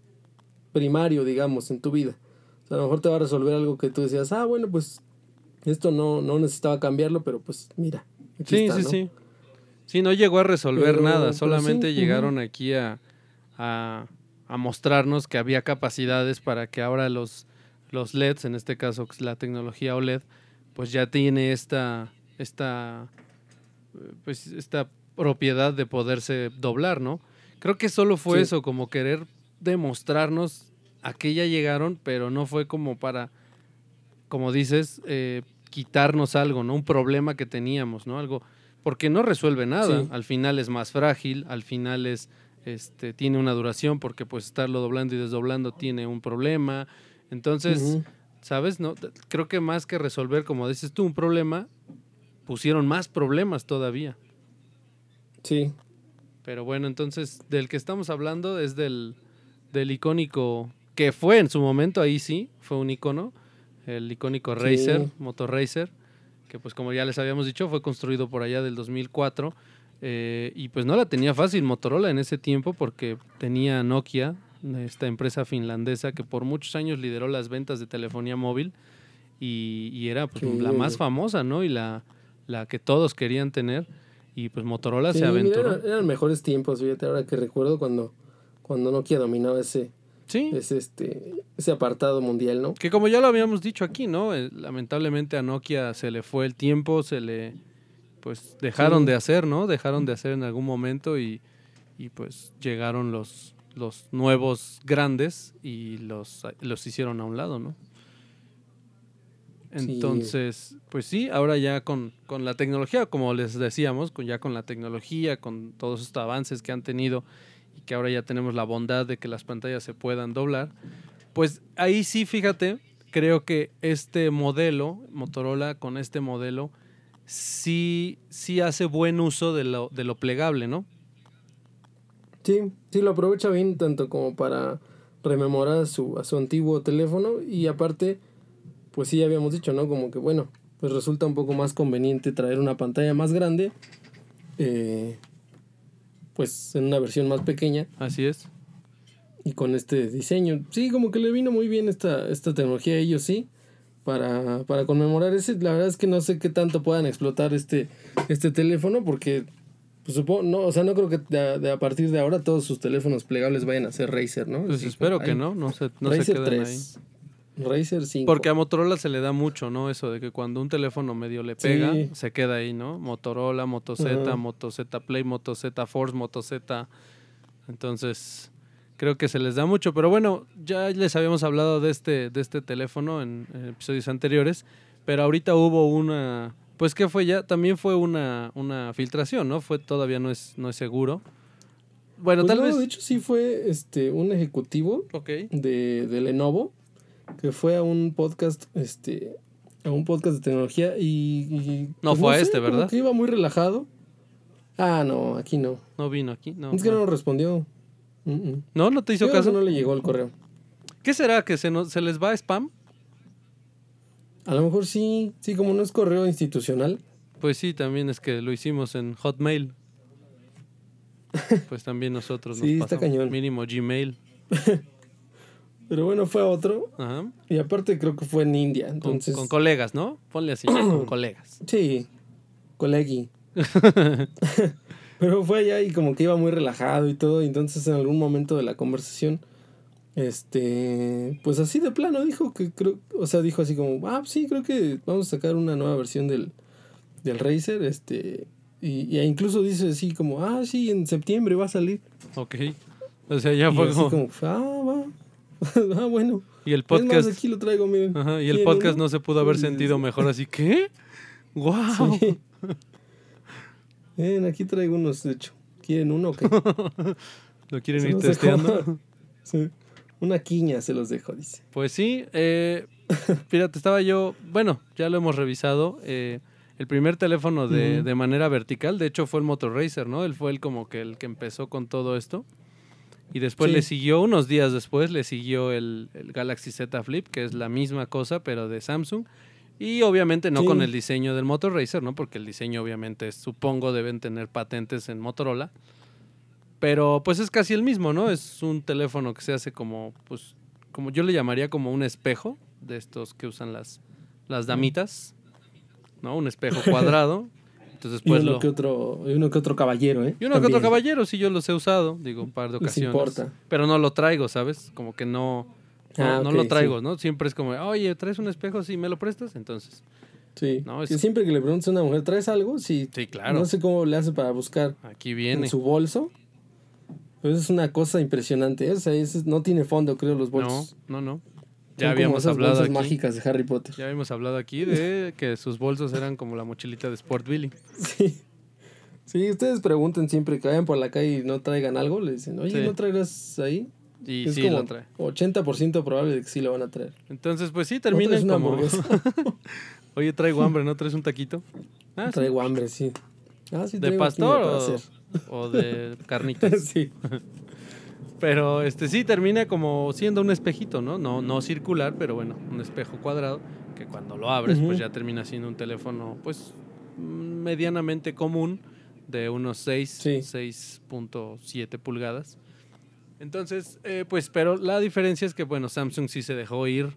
primario, digamos, en tu vida. O sea, a lo mejor te va a resolver algo que tú decías, ah, bueno, pues esto no, no necesitaba cambiarlo, pero pues mira. sí, sí, sí. Sí, no llegó a resolver nada, solamente llegaron aquí a, a, a, mostrarnos que había capacidades para que ahora los, los LEDs, en este caso la tecnología OLED, pues ya tiene esta, esta, pues esta propiedad de poderse doblar, ¿no? Creo que solo fue eso, como querer demostrarnos a qué ya llegaron, pero no fue como para como dices, eh, quitarnos algo, ¿no? Un problema que teníamos, ¿no? Algo, porque no resuelve nada. Al final es más frágil, al final es, este, tiene una duración, porque pues estarlo doblando y desdoblando tiene un problema. Entonces, ¿sabes? No, creo que más que resolver, como dices tú, un problema, pusieron más problemas todavía. Sí. Pero bueno, entonces del que estamos hablando es del, del icónico, que fue en su momento, ahí sí, fue un icono, el icónico Racer, Motor Racer, que pues como ya les habíamos dicho, fue construido por allá del 2004. Eh, y pues no la tenía fácil Motorola en ese tiempo porque tenía Nokia, esta empresa finlandesa que por muchos años lideró las ventas de telefonía móvil y, era pues, la más famosa, ¿no? Y la, la que todos querían tener. Y pues Motorola se aventuró. eran, mejores tiempos, fíjate, ahora que recuerdo cuando, cuando Nokia dominaba ese, Sí. ese, este, ese apartado mundial, ¿no? Que como ya lo habíamos dicho aquí, ¿no? Eh, lamentablemente a Nokia se le fue el tiempo, se le, pues dejaron de hacer, ¿no? Dejaron de hacer en algún momento y, y pues llegaron los, los nuevos grandes y los, los hicieron a un lado, ¿no? Entonces, pues sí, ahora ya con, con, la tecnología, como les decíamos, con, ya con la tecnología, con todos estos avances que han tenido que ahora ya tenemos la bondad de que las pantallas se puedan doblar, pues ahí sí, fíjate, creo que este modelo, Motorola con este modelo, sí, sí hace buen uso de lo, de lo plegable, ¿no? Sí, sí lo aprovecha bien tanto como para rememorar su, a su antiguo teléfono y aparte pues sí, habíamos dicho, ¿no? Como que bueno, pues resulta un poco más conveniente traer una pantalla más grande, eh, pues en una versión más pequeña. Así es. Y con este diseño. Sí, como que le vino muy bien esta, esta tecnología a ellos, sí. Para, para conmemorar ese, la verdad es que no sé qué tanto puedan explotar este, este teléfono porque pues supongo, no, o sea, no creo que de, a partir de ahora todos sus teléfonos plegables vayan a ser Razer, ¿no? Pues espero que no, no se, no se queden ahí. Razer 5. Porque a Motorola se le da mucho, ¿no? Eso de que cuando un teléfono medio le pega, se queda ahí, ¿no? Motorola, Moto Z, Moto Z Play, Moto Z Force, Moto Z. Entonces, creo que se les da mucho. Pero bueno, ya les habíamos hablado de este, de este teléfono en, episodios anteriores. Pero ahorita hubo una. Pues que fue ya, también fue una, una filtración, ¿no? Fue, todavía no es, no es seguro. Bueno, pues tal vez. De hecho, sí fue este, un ejecutivo de, de Lenovo que fue a un podcast, este, a un podcast de tecnología y... no pues, fue a este, ¿verdad? Que iba muy relajado. Ah, no, aquí no. No vino aquí, no. Es que no, respondió. No, no te hizo caso. No le llegó el correo. ¿Qué será? ¿Que se, se les va spam? A lo mejor sí, sí, como no es correo institucional. Pues sí, también es que lo hicimos en Hotmail. [LAUGHS] Pues también nosotros sí, nos pasamos. Está cañón. Mínimo Gmail. [LAUGHS] Pero bueno, fue otro. Ajá. Y aparte creo que fue en India. Entonces... Con, colegas, ¿no? Ponle así, con [CLEARS THROAT] colegas. Sí, colegui. [LAUGHS] Pero fue allá y como que iba muy relajado y todo. Y entonces en algún momento de la conversación, este, pues así de plano dijo que creo, o sea, dijo así como, ah, sí, creo que vamos a sacar una nueva versión del, del Razer, este, y, y incluso dice así como, ah, sí, en septiembre va a salir. Ok. O sea, ya fue como... ah, va. [LAUGHS] ah, bueno. Y el podcast. aquí lo traigo, miren. Ajá, y el podcast no se pudo haber sentido mejor, así que. ¡Wow! Miren, aquí traigo unos, de hecho. ¿Quieren uno o qué? [LAUGHS] ¿Lo quieren ir testeando? [LAUGHS] sí. Una quiña se los dejo, dice. Pues sí, eh, fíjate, estaba yo, bueno, ya lo hemos revisado. Eh, el primer teléfono de, de, manera vertical, de hecho, fue el Motor Racer, ¿no? Él fue el como que el que empezó con todo esto. Y después le siguió, unos días después, le siguió el, Galaxy Z Flip, que es la misma cosa, pero de Samsung. Y obviamente no con el diseño del Motor Racer, ¿no? Porque el diseño obviamente supongo deben tener patentes en Motorola. Pero pues es casi el mismo, ¿no? Es un teléfono que se hace como, pues, como yo le llamaría como un espejo de estos que usan las, las damitas, ¿no? Un espejo cuadrado [LAUGHS] Entonces, y uno, que otro, y uno que otro caballero, ¿eh? Y uno que otro caballero, sí, yo los he usado, digo, un par de ocasiones. importa. Pero no lo traigo, ¿sabes? Como que no, no, ah, lo traigo, ¿no? Siempre es como, oye, ¿traes un espejo? Sí, ¿me lo prestas? Entonces. Sí. No, siempre que le preguntes a una mujer, ¿traes algo? Sí. Sí, claro. No sé cómo le hace para buscar. Aquí viene. En su bolso. Pues es una cosa impresionante. ¿eh? O sea, no tiene fondo, creo, los bolsos. No, no, no. Ya habíamos hablado aquí. mágicas de Harry Potter. Ya habíamos hablado aquí de que sus bolsos eran como la mochilita de Sport Billy. Sí. Sí, ustedes pregunten siempre que vayan por la calle y no traigan algo, le dicen, oye, ¿no traerás ahí? Y Es sí como lo trae. 80% probable de que sí lo van a traer. Entonces, pues sí, ¿No termina traes una como... hamburguesa? [LAUGHS] Oye, traigo hambre, ¿no traes un taquito? Ah, sí. Traigo hambre, sí. Ah, sí, ¿De traigo aquí, pastor o, o de [LAUGHS] carnitas? sí. [LAUGHS] Pero este sí termina como siendo un espejito, ¿no? No, no circular, pero bueno, un espejo cuadrado que cuando lo abres, pues ya termina siendo un teléfono, pues medianamente común de unos 6, Sí. 6.7 pulgadas. Entonces, eh, pues, pero la diferencia es que, bueno, Samsung sí se dejó ir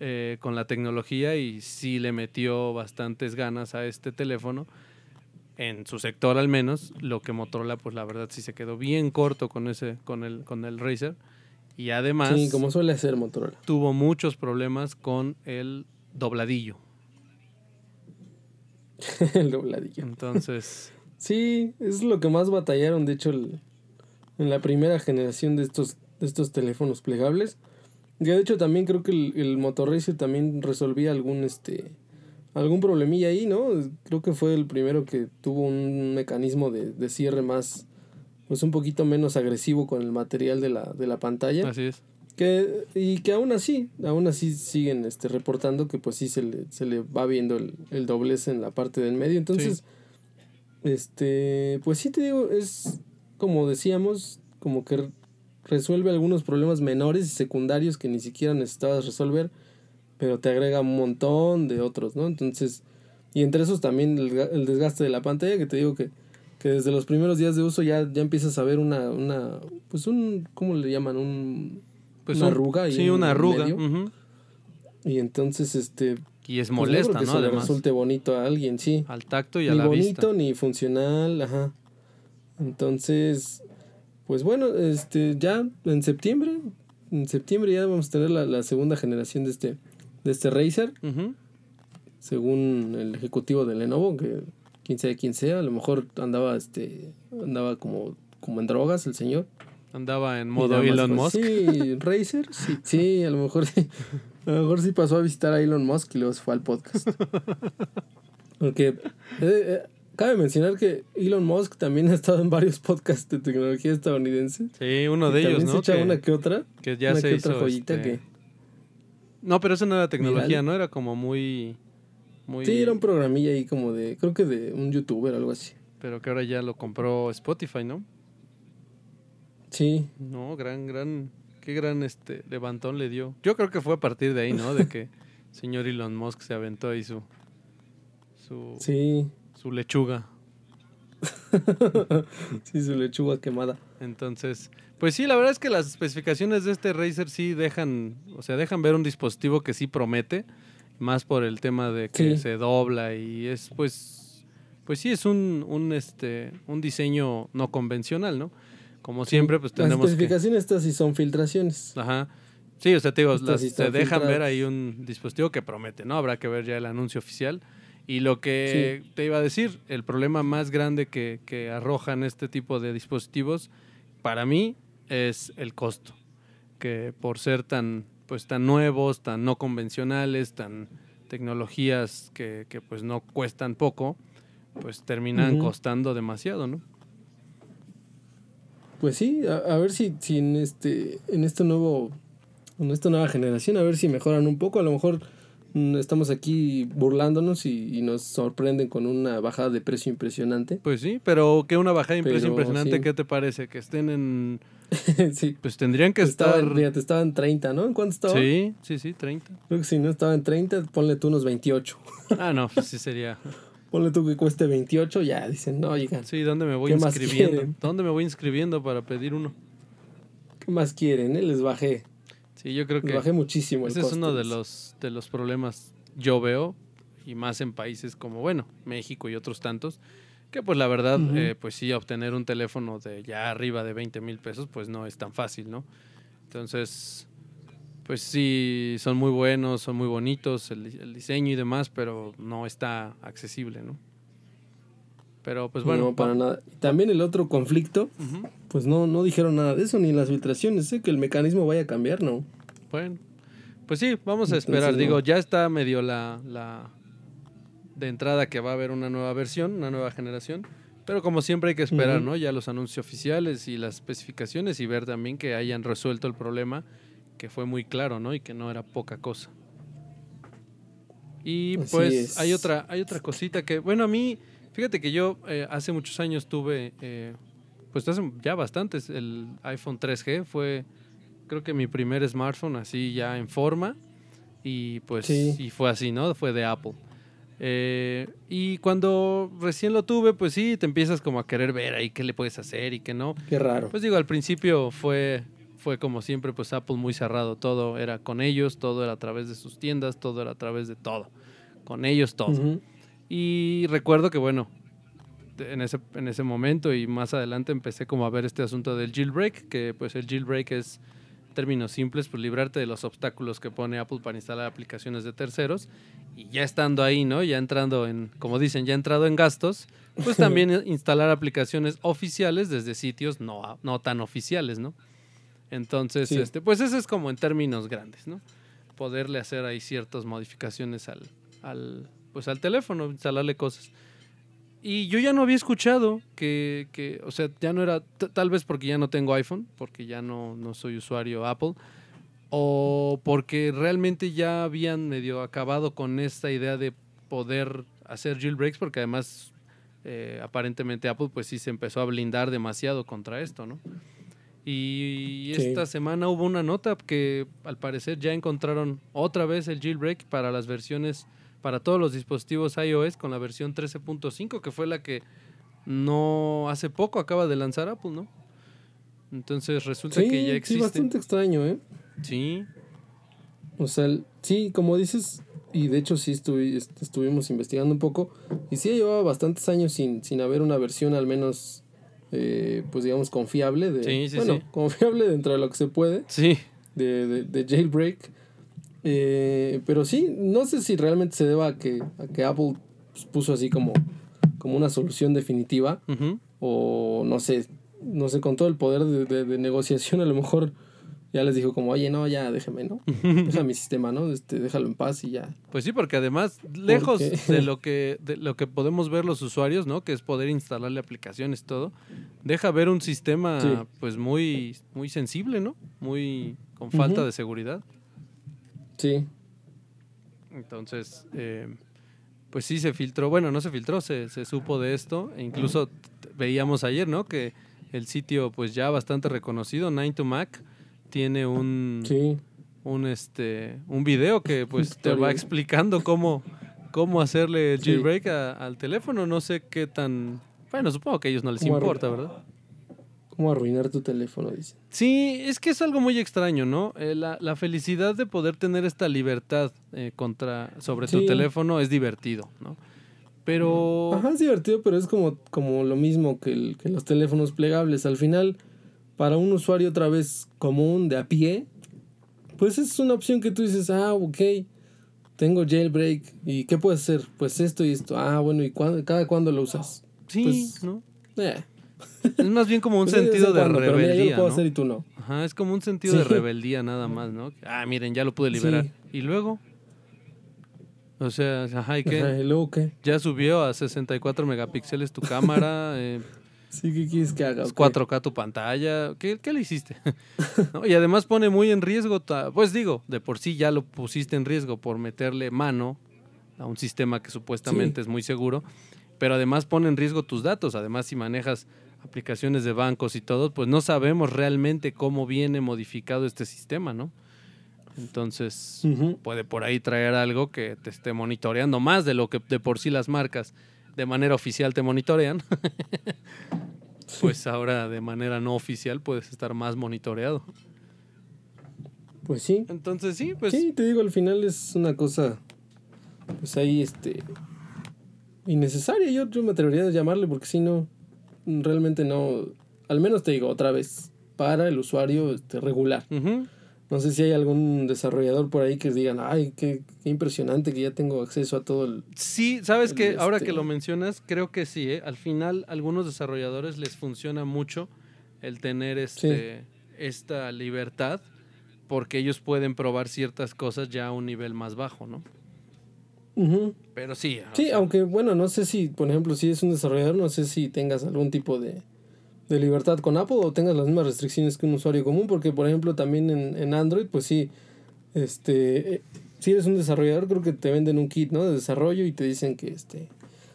eh, con la tecnología y sí le metió bastantes ganas a este teléfono, en su sector al menos, lo que Motorola, pues la verdad sí se quedó bien corto con ese, con el, con el Razer. Y además Sí, como suele hacer Motorola. tuvo muchos problemas con el dobladillo. [LAUGHS] el dobladillo. Entonces, [LAUGHS] Sí, es lo que más batallaron, de hecho, el- en la primera generación de estos, de estos teléfonos plegables. Que de hecho también creo que el, el Motorracer también resolvía algún este algún problemilla ahí, ¿no? Creo que fue el primero que tuvo un mecanismo de, de cierre más, pues un poquito menos agresivo con el material de la, de la pantalla. así es. Que, y que aún así, aún así siguen este, reportando que pues sí se le, se le va viendo el, el doblez en la parte del medio. Entonces, este, pues sí te digo, es como decíamos, como que re- resuelve algunos problemas menores y secundarios que ni siquiera necesitabas resolver, pero te agrega un montón de otros, ¿no? Entonces, y entre esos también el, el desgaste de la pantalla, que te digo que, que desde los primeros días de uso ya, ya empiezas a ver una, una, pues un, ¿cómo le llaman? Un, Pues una un- arruga Sí, una arruga. Y entonces, este, Y es pues, no molesta, creo que ¿no? Además, resulte bonito a alguien, sí. al tacto y a Ni la bonito, vista. ni funcional, ajá. Entonces, pues bueno, este, ya en septiembre, en septiembre ya vamos a tener la, la segunda generación de este, de este Razer, según el ejecutivo de Lenovo, que quién sabe quién sea, a lo mejor andaba, este, andaba como, como en drogas el señor. Andaba en modo más Elon Musk. Sí, Razer, [LAUGHS] sí, sí, a lo mejor sí. A lo mejor sí pasó a visitar a Elon Musk y luego se fue al podcast. [LAUGHS] Porque eh, eh, cabe mencionar que Elon Musk también ha estado en varios podcasts de tecnología estadounidense. Sí, uno de ellos, también ¿no? se echa Que, una que otra. que ya una se que otra hizo. joyita este, que. No, pero eso no era tecnología. ¿no? Era como muy. muy Sí, era un programilla ahí como de. Creo que de un youtuber o algo así. Pero que ahora ya lo compró Spotify, ¿no? Sí, No, gran, gran. Qué gran este levantón le dio. Yo creo que fue a partir de ahí, ¿no? De que [LAUGHS] señor Elon Musk se aventó ahí su. Su, sí. su lechuga. [LAUGHS] sí, su lechuga quemada. Entonces, pues sí, la verdad es que las especificaciones de este Razer sí dejan, o sea, dejan ver un dispositivo que sí promete, más por el tema de que Sí. se dobla y es pues pues sí es un un este un diseño no convencional, ¿no? Como siempre, pues Las tenemos que especificaciones estas sí son filtraciones. Ajá. Sí, o sea, te digo, las- te dejan ver filtradas. ahí un dispositivo que promete, ¿no? Habrá que ver ya el anuncio oficial. Y lo que te iba a decir, el problema más grande que, que arrojan este tipo de dispositivos, para mí, es el costo. Que por ser tan, pues, tan nuevos, tan no convencionales, tan tecnologías que, que, pues no cuestan poco, pues terminan costando demasiado, ¿no? Pues sí, a, a ver si, si en este, en este nuevo, en esta nueva generación, a ver si mejoran un poco. A lo mejor estamos aquí burlándonos y, y nos sorprenden con una bajada de precio impresionante. Pues sí, pero que una bajada de precio impresionante, sí. ¿qué te parece? Que estén en... [LAUGHS] sí. Pues tendrían que estar... Estaba, fíjate, estaba en 30, ¿no? ¿En cuánto estaba? Sí, sí, sí, 30. Creo que si no estaba en 30, ponle tú unos 28. Ah, no, pues sí sería. [LAUGHS] Ponle tú que cueste 28, ya dicen, no, oigan, Sí, ¿dónde me voy ¿Qué más inscribiendo? ¿Dónde me voy inscribiendo para pedir uno? ¿qué más quieren? eh? Les bajé. Sí, yo creo que bajé muchísimo el ese es uno de los, de los problemas yo veo, y más en países como, bueno, México y otros tantos, que pues la verdad, eh, pues sí, obtener un teléfono de ya arriba de 20 mil pesos, pues no es tan fácil, ¿no? Entonces, pues sí, son muy buenos, son muy bonitos, el, el diseño y demás, pero no está accesible, ¿no? Pero pues bueno, no, para nada. También el otro conflicto, pues no, no dijeron nada de eso, ni las filtraciones, sé que el mecanismo vaya a cambiar, ¿no? Bueno, pues sí, vamos a Entonces, esperar. no. Digo, ya está medio la, la de entrada que va a haber una nueva versión, una nueva generación, Pero como siempre hay que esperar, ¿no? Ya los anuncios oficiales y las especificaciones y ver también que hayan resuelto el problema, que fue muy claro, ¿no? Y que no era poca cosa. Y pues hay otra, hay otra cosita que, bueno, a mí, fíjate que yo eh, hace muchos años tuve, eh, pues hace ya bastantes, el iPhone 3G fue, creo que mi primer smartphone así ya en forma y pues y fue así, ¿no? Fue de Apple. Eh, y cuando recién lo tuve, pues sí, te empiezas como a querer ver ahí qué le puedes hacer y qué no. Qué raro. Pues digo, al principio fue fue como siempre, pues Apple muy cerrado, todo era con ellos, todo era a través de sus tiendas, todo era a través de todo, con ellos todo. Y recuerdo que bueno, en ese, en ese momento y más adelante empecé como a ver este asunto del jailbreak, que pues el jailbreak es términos simples, pues librarte de los obstáculos que pone Apple para instalar aplicaciones de terceros y ya estando ahí, ¿no? Ya entrando en, como dicen, ya entrado en gastos, pues [LAUGHS] también instalar aplicaciones oficiales desde sitios no, no tan oficiales, ¿no? Entonces, este, pues eso es como en términos grandes, ¿no? Poderle hacer ahí ciertas modificaciones al, al, pues al teléfono, instalarle cosas. Y yo ya no había escuchado que, que o sea, ya no era, tal vez porque ya no tengo iPhone, porque ya no, no soy usuario Apple, o porque realmente ya habían medio acabado con esta idea de poder hacer jailbreaks, porque además eh, aparentemente Apple pues sí se empezó a blindar demasiado contra esto, ¿no? Y esta semana hubo una nota que al parecer ya encontraron otra vez el jailbreak para las versiones, para todos los dispositivos iOS con la versión 13.5, que fue la que no hace poco acaba de lanzar Apple, ¿no? Entonces resulta que ya existe. Sí, bastante extraño, ¿eh? Sí. O sea, sí, como dices, y de hecho sí estuvimos investigando un poco, y sí llevaba bastantes años sin, sin haber una versión al menos eh, pues digamos, confiable. De, bueno, confiable dentro de lo que se puede. Sí. De, de, jailbreak. Eh, pero sí, no sé si realmente se deba a que, a que Apple pues, puso así como, como una solución definitiva. O no sé, no sé, con todo el poder de, de negociación a lo mejor ya les dijo como, oye, no, ya déjeme, ¿no? Deja mi sistema, ¿no? Este, déjalo en paz y ya. Pues sí, porque además, lejos de lo que, de lo que podemos ver los usuarios, ¿no? Que es poder instalarle aplicaciones y todo, deja ver un sistema pues muy, muy sensible, ¿no? Muy con falta de seguridad. Sí. Entonces, eh, pues sí se filtró, bueno, no se filtró, se, se supo de esto, e incluso veíamos ayer, ¿no? Que el sitio pues ya bastante reconocido, 9to-Mac, tiene un, un, este, un video que pues te va explicando cómo, cómo hacerle el jailbreak al teléfono. No sé qué tan... Bueno, supongo que a ellos no les importa, ¿verdad? ¿Cómo arruinar tu teléfono? Dice. Sí, es que es algo muy extraño, ¿no? Eh, la, la, felicidad de poder tener esta libertad eh, contra, sobre tu teléfono es divertido, ¿no? Pero... Ajá, es divertido, pero es como, como lo mismo que, que los teléfonos plegables. Al final para un usuario otra vez común, de a pie, pues es una opción que tú dices, ah, ok, tengo jailbreak, ¿y qué puedes hacer? Pues esto y esto. Ah, bueno, ¿y cada cuándo lo usas? Sí, pues, ¿no? Eh. Es más bien como un pues sentido de, rebeldía. puedo hacer y tú no. Ajá, es como un sentido de rebeldía nada más, ¿no? Ah, miren, ya lo pude liberar. ¿Y luego? O sea, ajá, ¿y qué? ¿y luego qué? Ya subió a 64 megapíxeles tu cámara. [LAUGHS] eh, Sí, ¿qué quieres que haga? 4K tu pantalla. ¿Qué, le hiciste? [LAUGHS] Y además pone muy en riesgo, pues digo, de por sí ya lo pusiste en riesgo por meterle mano a un sistema que supuestamente es muy seguro, pero además pone en riesgo tus datos. Además, si manejas aplicaciones de bancos y todo, pues no sabemos realmente cómo viene modificado este sistema, ¿no? Entonces, puede por ahí traer algo que te esté monitoreando más de lo que de por sí las marcas de manera oficial te monitorean, [LAUGHS] pues ahora de manera no oficial puedes estar más monitoreado. Pues sí. Entonces sí, pues. Sí, te digo, al final es una cosa, pues ahí, este, innecesaria. Yo, yo me atrevería a llamarle porque si no, realmente no, al menos te digo otra vez, para el usuario este, regular. No sé si hay algún desarrollador por ahí que digan, ay, qué, impresionante que ya tengo acceso a todo el... Sí, sabes que ahora que este lo mencionas, creo que sí, ¿eh? al final algunos desarrolladores les funciona mucho el tener este, esta libertad porque ellos pueden probar ciertas cosas ya a un nivel más bajo, ¿no? Ujú. Pero sí. Sí, sea, aunque bueno, no sé si, por ejemplo, si es un desarrollador, no sé si tengas algún tipo de, de libertad con Apple o tengas las mismas restricciones que un usuario común, porque por ejemplo también en, en Android, pues sí, este, eh, si eres un desarrollador, creo que te venden un kit, ¿no? De desarrollo y te dicen que este,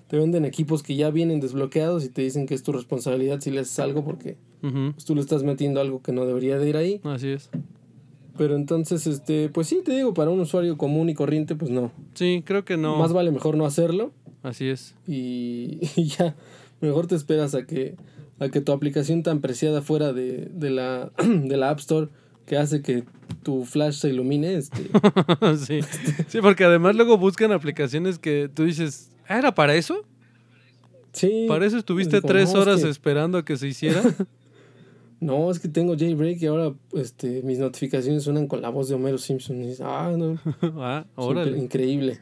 te venden equipos que ya vienen desbloqueados y te dicen que es tu responsabilidad si le haces algo porque pues, tú le estás metiendo algo que no debería de ir ahí. Así es. Pero entonces, este, pues sí, te digo, para un usuario común y corriente, pues no. Sí, creo que no. Más vale mejor no hacerlo. Así es. y, [LAUGHS] y ya mejor te esperas a que a que tu aplicación tan preciada fuera de, de la [CLEARS THROAT] de la App Store que hace que tu flash se ilumine este [LAUGHS] sí. sí, porque además luego buscan aplicaciones que tú dices, "¿Ah, ¿era para eso? sí ¿Para eso estuviste tres horas que- esperando a que se hiciera? [LAUGHS] no es que tengo jailbreak y ahora este mis notificaciones suenan con la voz de Homero Simpson y ah no [LAUGHS] ah, órale. increíble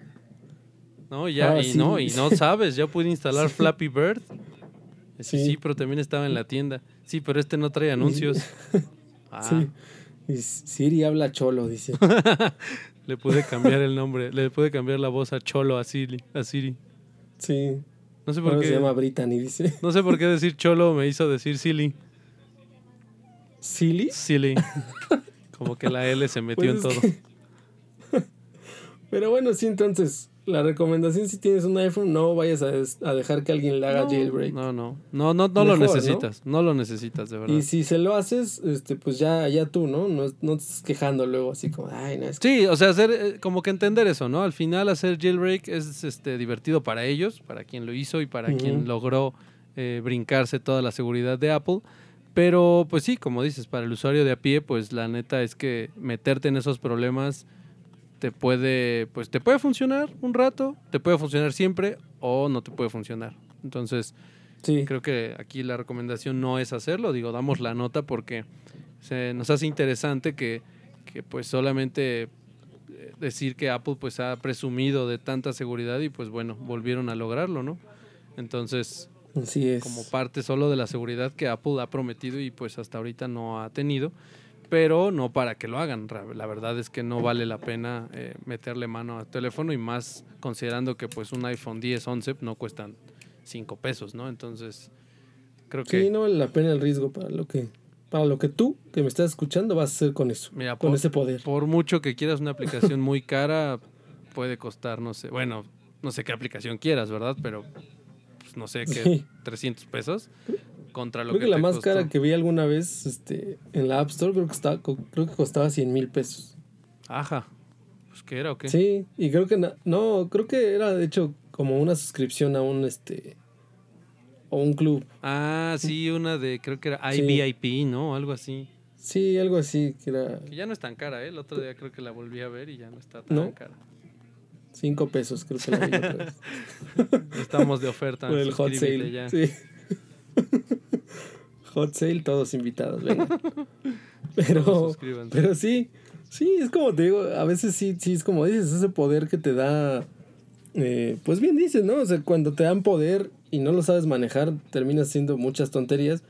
No, ya, Ahora y sí. no, y no [LAUGHS] sabes, ya pude instalar Flappy Bird. Sí, Sí. sí, pero también estaba en la tienda. Sí, pero este no trae anuncios. Ah, [LAUGHS] sí y Siri habla cholo dice le pude cambiar el nombre, le pude cambiar la voz a Cholo, a Siri. A Siri. sí No sé por ahora se qué. llama Brittany dice No sé por qué decir Cholo me hizo decir Silly. Silly Silly. [LAUGHS] Como que la L se metió en Pues todo. es que- [LAUGHS] Pero bueno, sí, entonces, la recomendación si tienes un iPhone, no vayas a, des- a dejar que alguien le haga No, jailbreak. No, no, no, no, no lo necesitas. ¿no? lo necesitas, de verdad. Y si se lo haces, este, pues ya, ya tú, ¿no? No, no te estés quejando luego así como, ay, no, es que... Sí, o sea, hacer eh, como que entender eso, ¿no? Al final hacer jailbreak es este divertido para ellos, para quien lo hizo y para quien logró eh, brincarse toda la seguridad de Apple. Pero pues sí, como dices, para el usuario de a pie, pues la neta es que meterte en esos problemas te puede, pues te puede funcionar un rato, te puede funcionar siempre o no te puede funcionar. Entonces, Sí, Creo que aquí la recomendación no es hacerlo, digo, damos la nota porque se nos hace interesante que, que, pues solamente eh, decir que Apple pues ha presumido de tanta seguridad y pues bueno, volvieron a lograrlo, ¿no? Entonces, así es. como parte solo de la seguridad que Apple ha prometido y pues hasta ahorita no ha tenido, pero no para que lo hagan. La verdad es que no vale la pena eh, meterle mano al teléfono y más considerando que pues un iPhone 10, 11 no cuestan 5 pesos, ¿no? Entonces, creo que... Sí, no vale la pena el riesgo para lo que para lo que tú, que me estás escuchando, vas a hacer con eso, Mira, con por, ese poder. por mucho que quieras una aplicación muy cara, puede costar, no sé, bueno, no sé qué aplicación quieras, ¿verdad? Pero pues, no sé, qué Sí. 300 pesos contra lo Creo que, que la te más costó. cara que vi alguna vez este, en la App Store creo que, estaba, creo que costaba 100 mil pesos. Ajá. Pues qué era o qué? Sí, y creo que na- no, creo que era de hecho como una suscripción a un este o un club. Ah, sí, una de creo que era Sí. IVIP, ¿no? Algo así. Sí, algo así, que era Que ya no es tan cara, ¿eh? El otro día creo que la volví a ver y ya no está tan ¿No? cara. 5 pesos, creo que la vi otra vez. [LAUGHS] Estamos de oferta. Por el hot sale. ya. Sí. [LAUGHS] hot sale, todos invitados, venga. [LAUGHS] Pero, pero sí, sí, es como te digo, a veces sí, sí, es como dices, ese poder que te da, eh, pues bien dices, ¿no? O sea, cuando te dan poder y no lo sabes manejar, terminas haciendo muchas tonterías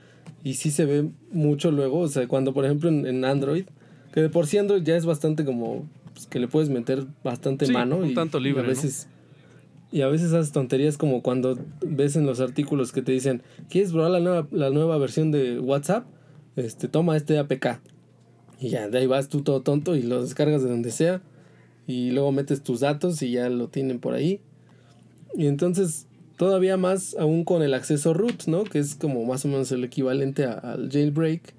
y sí se ve mucho luego, o sea, cuando por ejemplo en, en Android, que de por sí Android ya es bastante como, pues, que le puedes meter bastante Sí, mano un y, tanto y libre, a ¿no? veces... Y a veces haces tonterías como cuando ves en los artículos que te dicen, ¿quieres probar la nueva, la nueva versión de WhatsApp? Este, toma este APK. Y ya, de ahí vas tú todo tonto y lo descargas de donde sea. Y luego metes tus datos y ya lo tienen por ahí. Y entonces, todavía más aún con el acceso root, ¿no? Que es como más o menos el equivalente a- al jailbreak.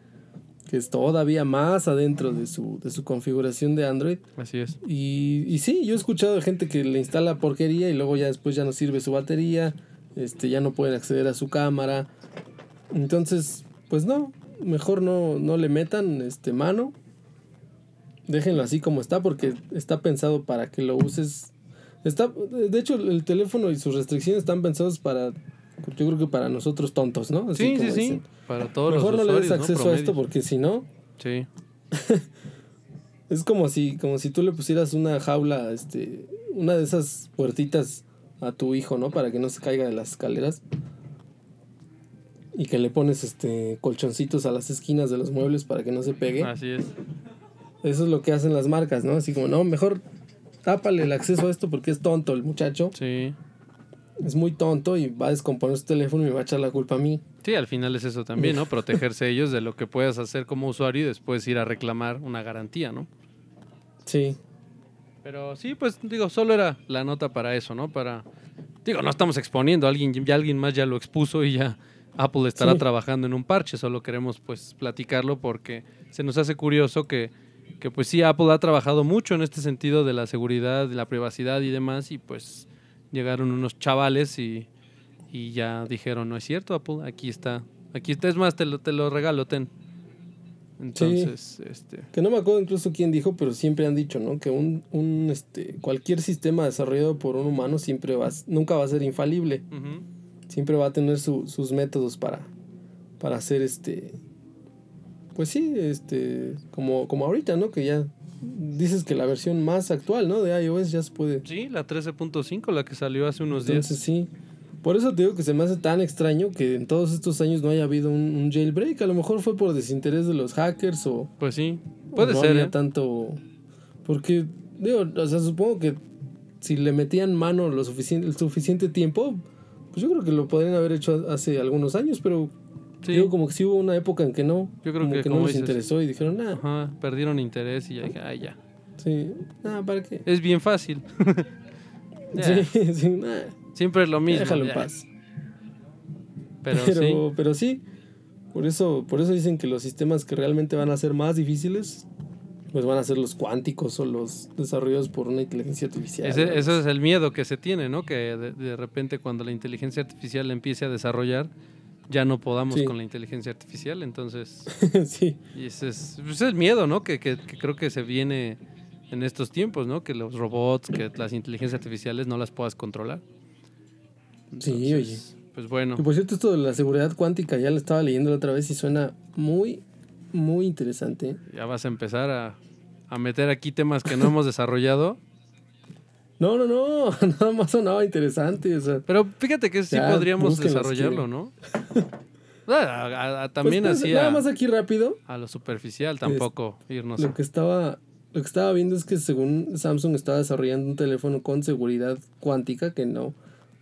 Que es todavía más adentro de su, de su configuración de Android. Así es. Y, y sí, yo he escuchado de gente que le instala porquería y luego ya después ya no sirve su batería, este, ya no pueden acceder a su cámara. Entonces, pues no, mejor no, no le metan este mano. Déjenlo así como está porque está pensado para que lo uses. Está, de hecho, el teléfono y sus restricciones están pensados para, yo creo que para nosotros tontos, ¿no? Así Sí, sí, como sí. dicen. Para todos Mejor los no le des acceso a esto porque si no, Sí. [LAUGHS] Es como si, como si tú le pusieras una jaula, este, una de esas puertitas a tu hijo, ¿no? Para que no se caiga de las escaleras. Y que le pones este colchoncitos a las esquinas de los muebles para que no se pegue. Así es. Eso es lo que hacen las marcas, ¿no? Así como, no, mejor tápale el acceso a esto porque es tonto el muchacho. Sí. Es muy tonto y va a descomponer su teléfono y me va a echar la culpa a mí. Sí, al final es eso también, ¿no? Protegerse ellos de lo que puedas hacer como usuario y después ir a reclamar una garantía, ¿no? Sí. Pero sí, pues digo, solo era la nota para eso, ¿no? Para digo, no estamos exponiendo, alguien ya alguien más ya lo expuso y ya Apple estará Sí. trabajando en un parche, solo queremos pues platicarlo porque se nos hace curioso que que pues sí Apple ha trabajado mucho en este sentido de la seguridad, de la privacidad y demás y pues llegaron unos chavales y, y ya dijeron, no es cierto Apple, aquí está, aquí está, es más, te lo, te lo regalo, ten. Entonces, este, Que no me acuerdo incluso quién dijo, pero siempre han dicho, ¿no? Que un, un este, cualquier sistema desarrollado por un humano siempre va, nunca va a ser infalible. Siempre va a tener su- sus métodos para, para hacer este. Pues sí, este. Como, como ahorita, ¿no? Que ya dices que la versión más actual, ¿no? De iOS ya se puede. sí, la 13.5, la que salió hace unos días. Entonces sí. Por eso te digo que se me hace tan extraño que en todos estos años no haya habido un, un jailbreak. A lo mejor fue por desinterés de los hackers o, Pues sí, puede no ser, había ¿eh? tanto. Porque, digo, o sea, supongo que si le metían mano lo suficiente, el suficiente tiempo, pues yo creo que lo podrían haber hecho hace algunos años, pero Sí, digo, como que sí hubo una época en que no. Yo creo como que que, como no les dices- interesó y dijeron, nah, Ajá, perdieron interés y ya dije, ay, ya. sí, nah, ¿para qué? Es bien fácil. [LAUGHS] Sí, [LAUGHS] sí, Siempre es lo mismo. déjalo en paz. Pero, Pero, sí, pero sí, por eso, por eso dicen que los sistemas que realmente van a ser más difíciles, pues van a ser los cuánticos o los desarrollados por una inteligencia artificial. ese, ese es el miedo que se tiene, ¿no? Que de, de repente cuando la inteligencia artificial empiece a desarrollar, ya no podamos Sí. con la inteligencia artificial. Entonces, [LAUGHS] sí, y ese es, el miedo, ¿no? Que, que- que creo que se viene en estos tiempos, ¿no? Que los robots, que las inteligencias artificiales no las puedas controlar. Sí, Entonces, Pues bueno. Y por cierto, esto de la seguridad cuántica ya lo estaba leyendo la otra vez y suena muy, muy interesante. Ya vas a empezar a, a meter aquí temas que no hemos [LAUGHS] desarrollado. No, no, no, [LAUGHS] nada más sonaba interesante. O sea, Pero fíjate que sí Ya, podríamos desarrollarlo, ¿no? [LAUGHS] A- a- a- también pues, pues, así Nada más aquí rápido. a lo superficial, tampoco irnos Lo que estaba lo que estaba viendo es que según Samsung estaba desarrollando un teléfono con seguridad cuántica que no.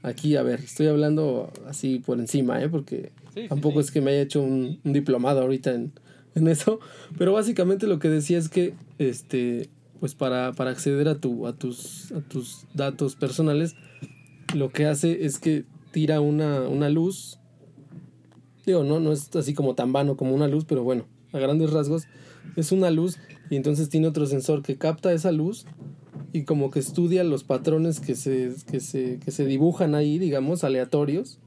Aquí, a ver, estoy hablando así por encima, ¿eh? Porque Sí, sí, tampoco sí. es que me haya hecho un, un diplomado ahorita en, en eso. Pero básicamente lo que decía es que, este, pues para, para acceder a, tu, a, tus, a tus datos personales, lo que hace es que tira una, una luz. Digo, no, no es así como tan vano como una luz, pero bueno, a grandes rasgos es una luz y entonces tiene otro sensor que capta esa luz y como que estudia los patrones que se, que se, que se dibujan ahí, digamos, aleatorios.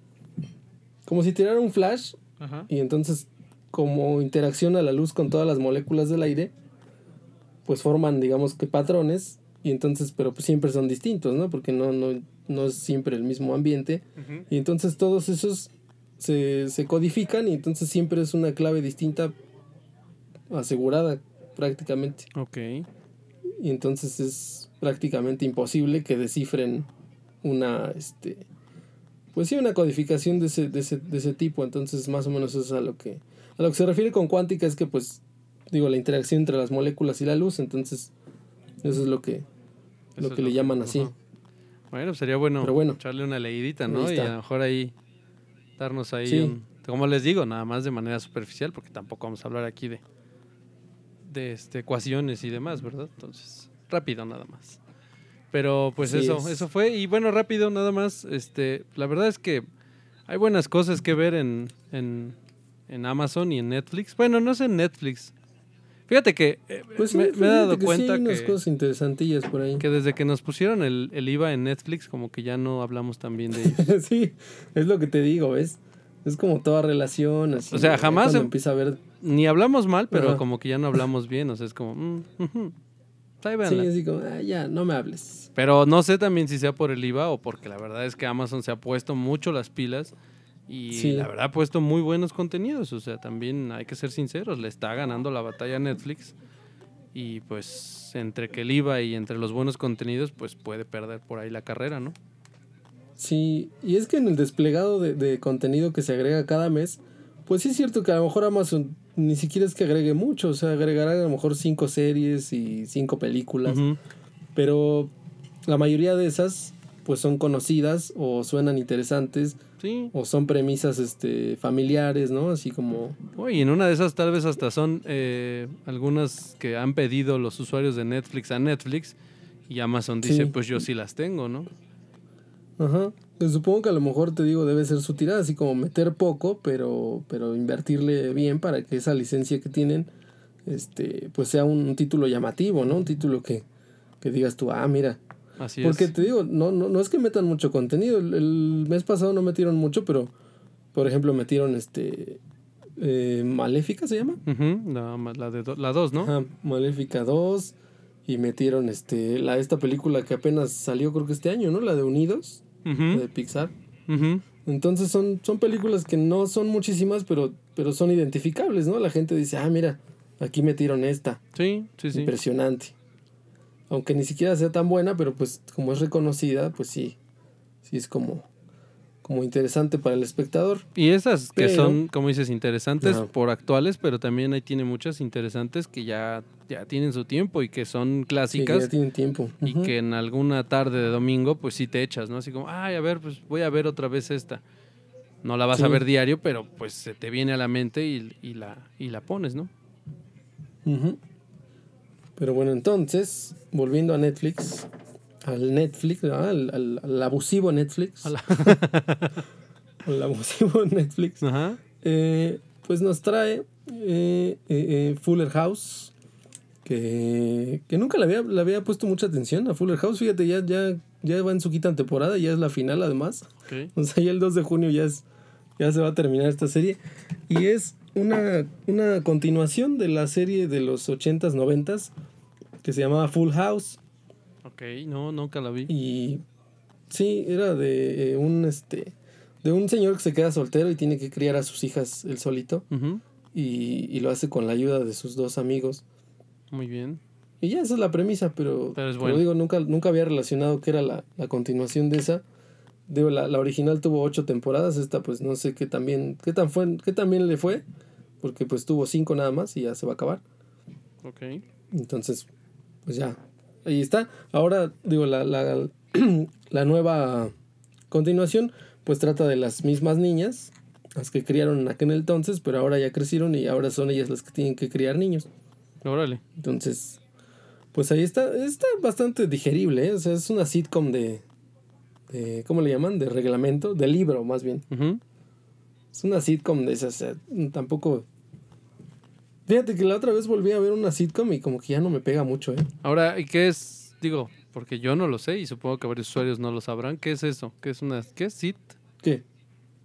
Como si tirara un flash Ajá. y entonces como interacciona la luz con todas las moléculas del aire, pues forman, digamos que patrones y entonces, pero pues siempre son distintos, ¿no? Porque no, no, no es siempre el mismo ambiente. Y entonces todos esos se, se codifican y entonces siempre es una clave distinta asegurada prácticamente. Ok. Y entonces es prácticamente imposible que descifren una, este, pues sí, una codificación de ese, de ese, de ese tipo. Entonces más o menos es a lo que, a lo que se refiere con cuántica es que pues, digo, la interacción entre las moléculas y la luz. Entonces eso es lo que, lo que le llaman así. Bueno, sería bueno, Pero bueno. echarle una leidita, ¿no? Y a lo mejor ahí darnos ahí, Sí. un- como les digo, nada más de manera superficial, porque tampoco vamos a hablar aquí de, de este, ecuaciones y demás, ¿verdad? Entonces, rápido nada más. Pero pues eso, es. eso fue. Y bueno, rápido nada más, este, la verdad es que hay buenas cosas que ver en, en, en Amazon y en Netflix. Bueno, no es en Netflix. Fíjate que eh, Pues sí, me, me he dado que cuenta unas que, cosas interesantillas por ahí. que desde que nos pusieron el, el IVA en Netflix, como que ya no hablamos tan bien de [LAUGHS] ellos. sí, es lo que te digo, ¿ves? Es como toda relación, así. O sea, jamás em- empieza a ver. Ni hablamos mal, pero Ajá. como que ya no hablamos bien. O sea, es como. mm. Ahí Sí, así como, ah, ya, no me hables. Pero no sé también si sea por el IVA o porque la verdad es que Amazon se ha puesto mucho las pilas y Sí. la verdad ha puesto muy buenos contenidos. O sea, también hay que ser sinceros, le está ganando la batalla a Netflix y pues entre que el IVA y entre los buenos contenidos, pues puede perder por ahí la carrera, ¿no? Sí, y es que en el desplegado de, de contenido que se agrega cada mes, pues sí es cierto que a lo mejor Amazon ni siquiera es que agregue mucho, o sea, agregará a lo mejor cinco series y cinco películas, pero la mayoría de esas pues son conocidas o suenan interesantes Sí. o son premisas este familiares, ¿no? Así como Uy, en una de esas tal vez hasta son eh, algunas que han pedido los usuarios de Netflix a Netflix y Amazon dice, Sí. pues yo sí las tengo, ¿no? Ajá. Pues supongo que a lo mejor te digo debe ser su tirada, así como meter poco, pero, pero invertirle bien para que esa licencia que tienen, este, pues sea un, título llamativo, ¿no? Un título que, que digas tú, ah, mira. Así Porque es. te digo, no, no, no es que metan mucho contenido. El, el mes pasado no metieron mucho, pero por ejemplo metieron este eh, Maléfica se llama. La, la de do- la 2, ¿no? Ajá, Maléfica 2. Y metieron este la esta película que apenas salió creo que este año, ¿no? La de Unidos, Ujú, de Pixar. ujú. Entonces son, son películas que no son muchísimas, pero, pero son identificables, ¿no? La gente dice, ah, mira, aquí metieron esta. Sí, sí, sí. Impresionante. Aunque ni siquiera sea tan buena, pero pues como es reconocida, pues sí. Sí es como, como interesante para el espectador. Y esas que son, como dices, interesantes por actuales, pero también ahí tiene muchas interesantes que ya, ya tienen su tiempo y que son Sí, que clásicas ya tienen tiempo. y que en alguna tarde de domingo pues sí te echas, ¿no? Así como, ay, a ver, pues voy a ver otra vez esta. No la vas a ver diario, pero pues se te viene a la mente y, y la, y la pones, ¿no? Ujú. Pero bueno, entonces, volviendo a Netflix, al Netflix, ¿verdad? al, al- al abusivo Netflix. [LAUGHS] Al abusivo Netflix. Ajá. Eh, pues nos trae eh, eh, Fuller House. Que, que nunca le había, le había puesto mucha atención a Fuller House. Fíjate, ya, ya, ya va en su quinta temporada, ya es la final además. Ok. O sea, ya el 2 de junio ya, es, ya se va a terminar esta serie. Y es una, una continuación de la serie de los 80s, 90s que se llamaba Full House. Ok, no, nunca la vi. Y sí, era de eh, un este de un señor que se queda soltero y tiene que criar a sus hijas él solito. Y, y lo hace con la ayuda de sus dos amigos. Muy bien. Y ya esa es la premisa, pero, Pero es como digo, nunca, nunca había relacionado que era la, la continuación de esa. Digo, la, la original tuvo ocho temporadas, esta pues no sé qué también, qué tan fue, qué tan bien le fue, porque pues tuvo cinco nada más y ya se va a acabar. Ok. Entonces, pues ya, ahí está. Ahora, digo, la, la, [CLEARS THROAT] la nueva continuación, pues trata de las mismas niñas, las que criaron en aquel entonces, pero ahora ya crecieron y ahora son ellas las que tienen que criar niños. Órale. Entonces, pues ahí está, está bastante digerible, ¿eh? o sea, es una sitcom de, de, ¿cómo le llaman? De reglamento, de libro más bien. Es una sitcom de esas, tampoco... Fíjate que la otra vez volví a ver una sitcom y como que ya no me pega mucho, ¿eh? Ahora, ¿y qué es? Digo, porque yo no lo sé y supongo que varios usuarios no lo sabrán. ¿Qué es eso? ¿Qué es una... ¿Qué es sit? ¿Qué?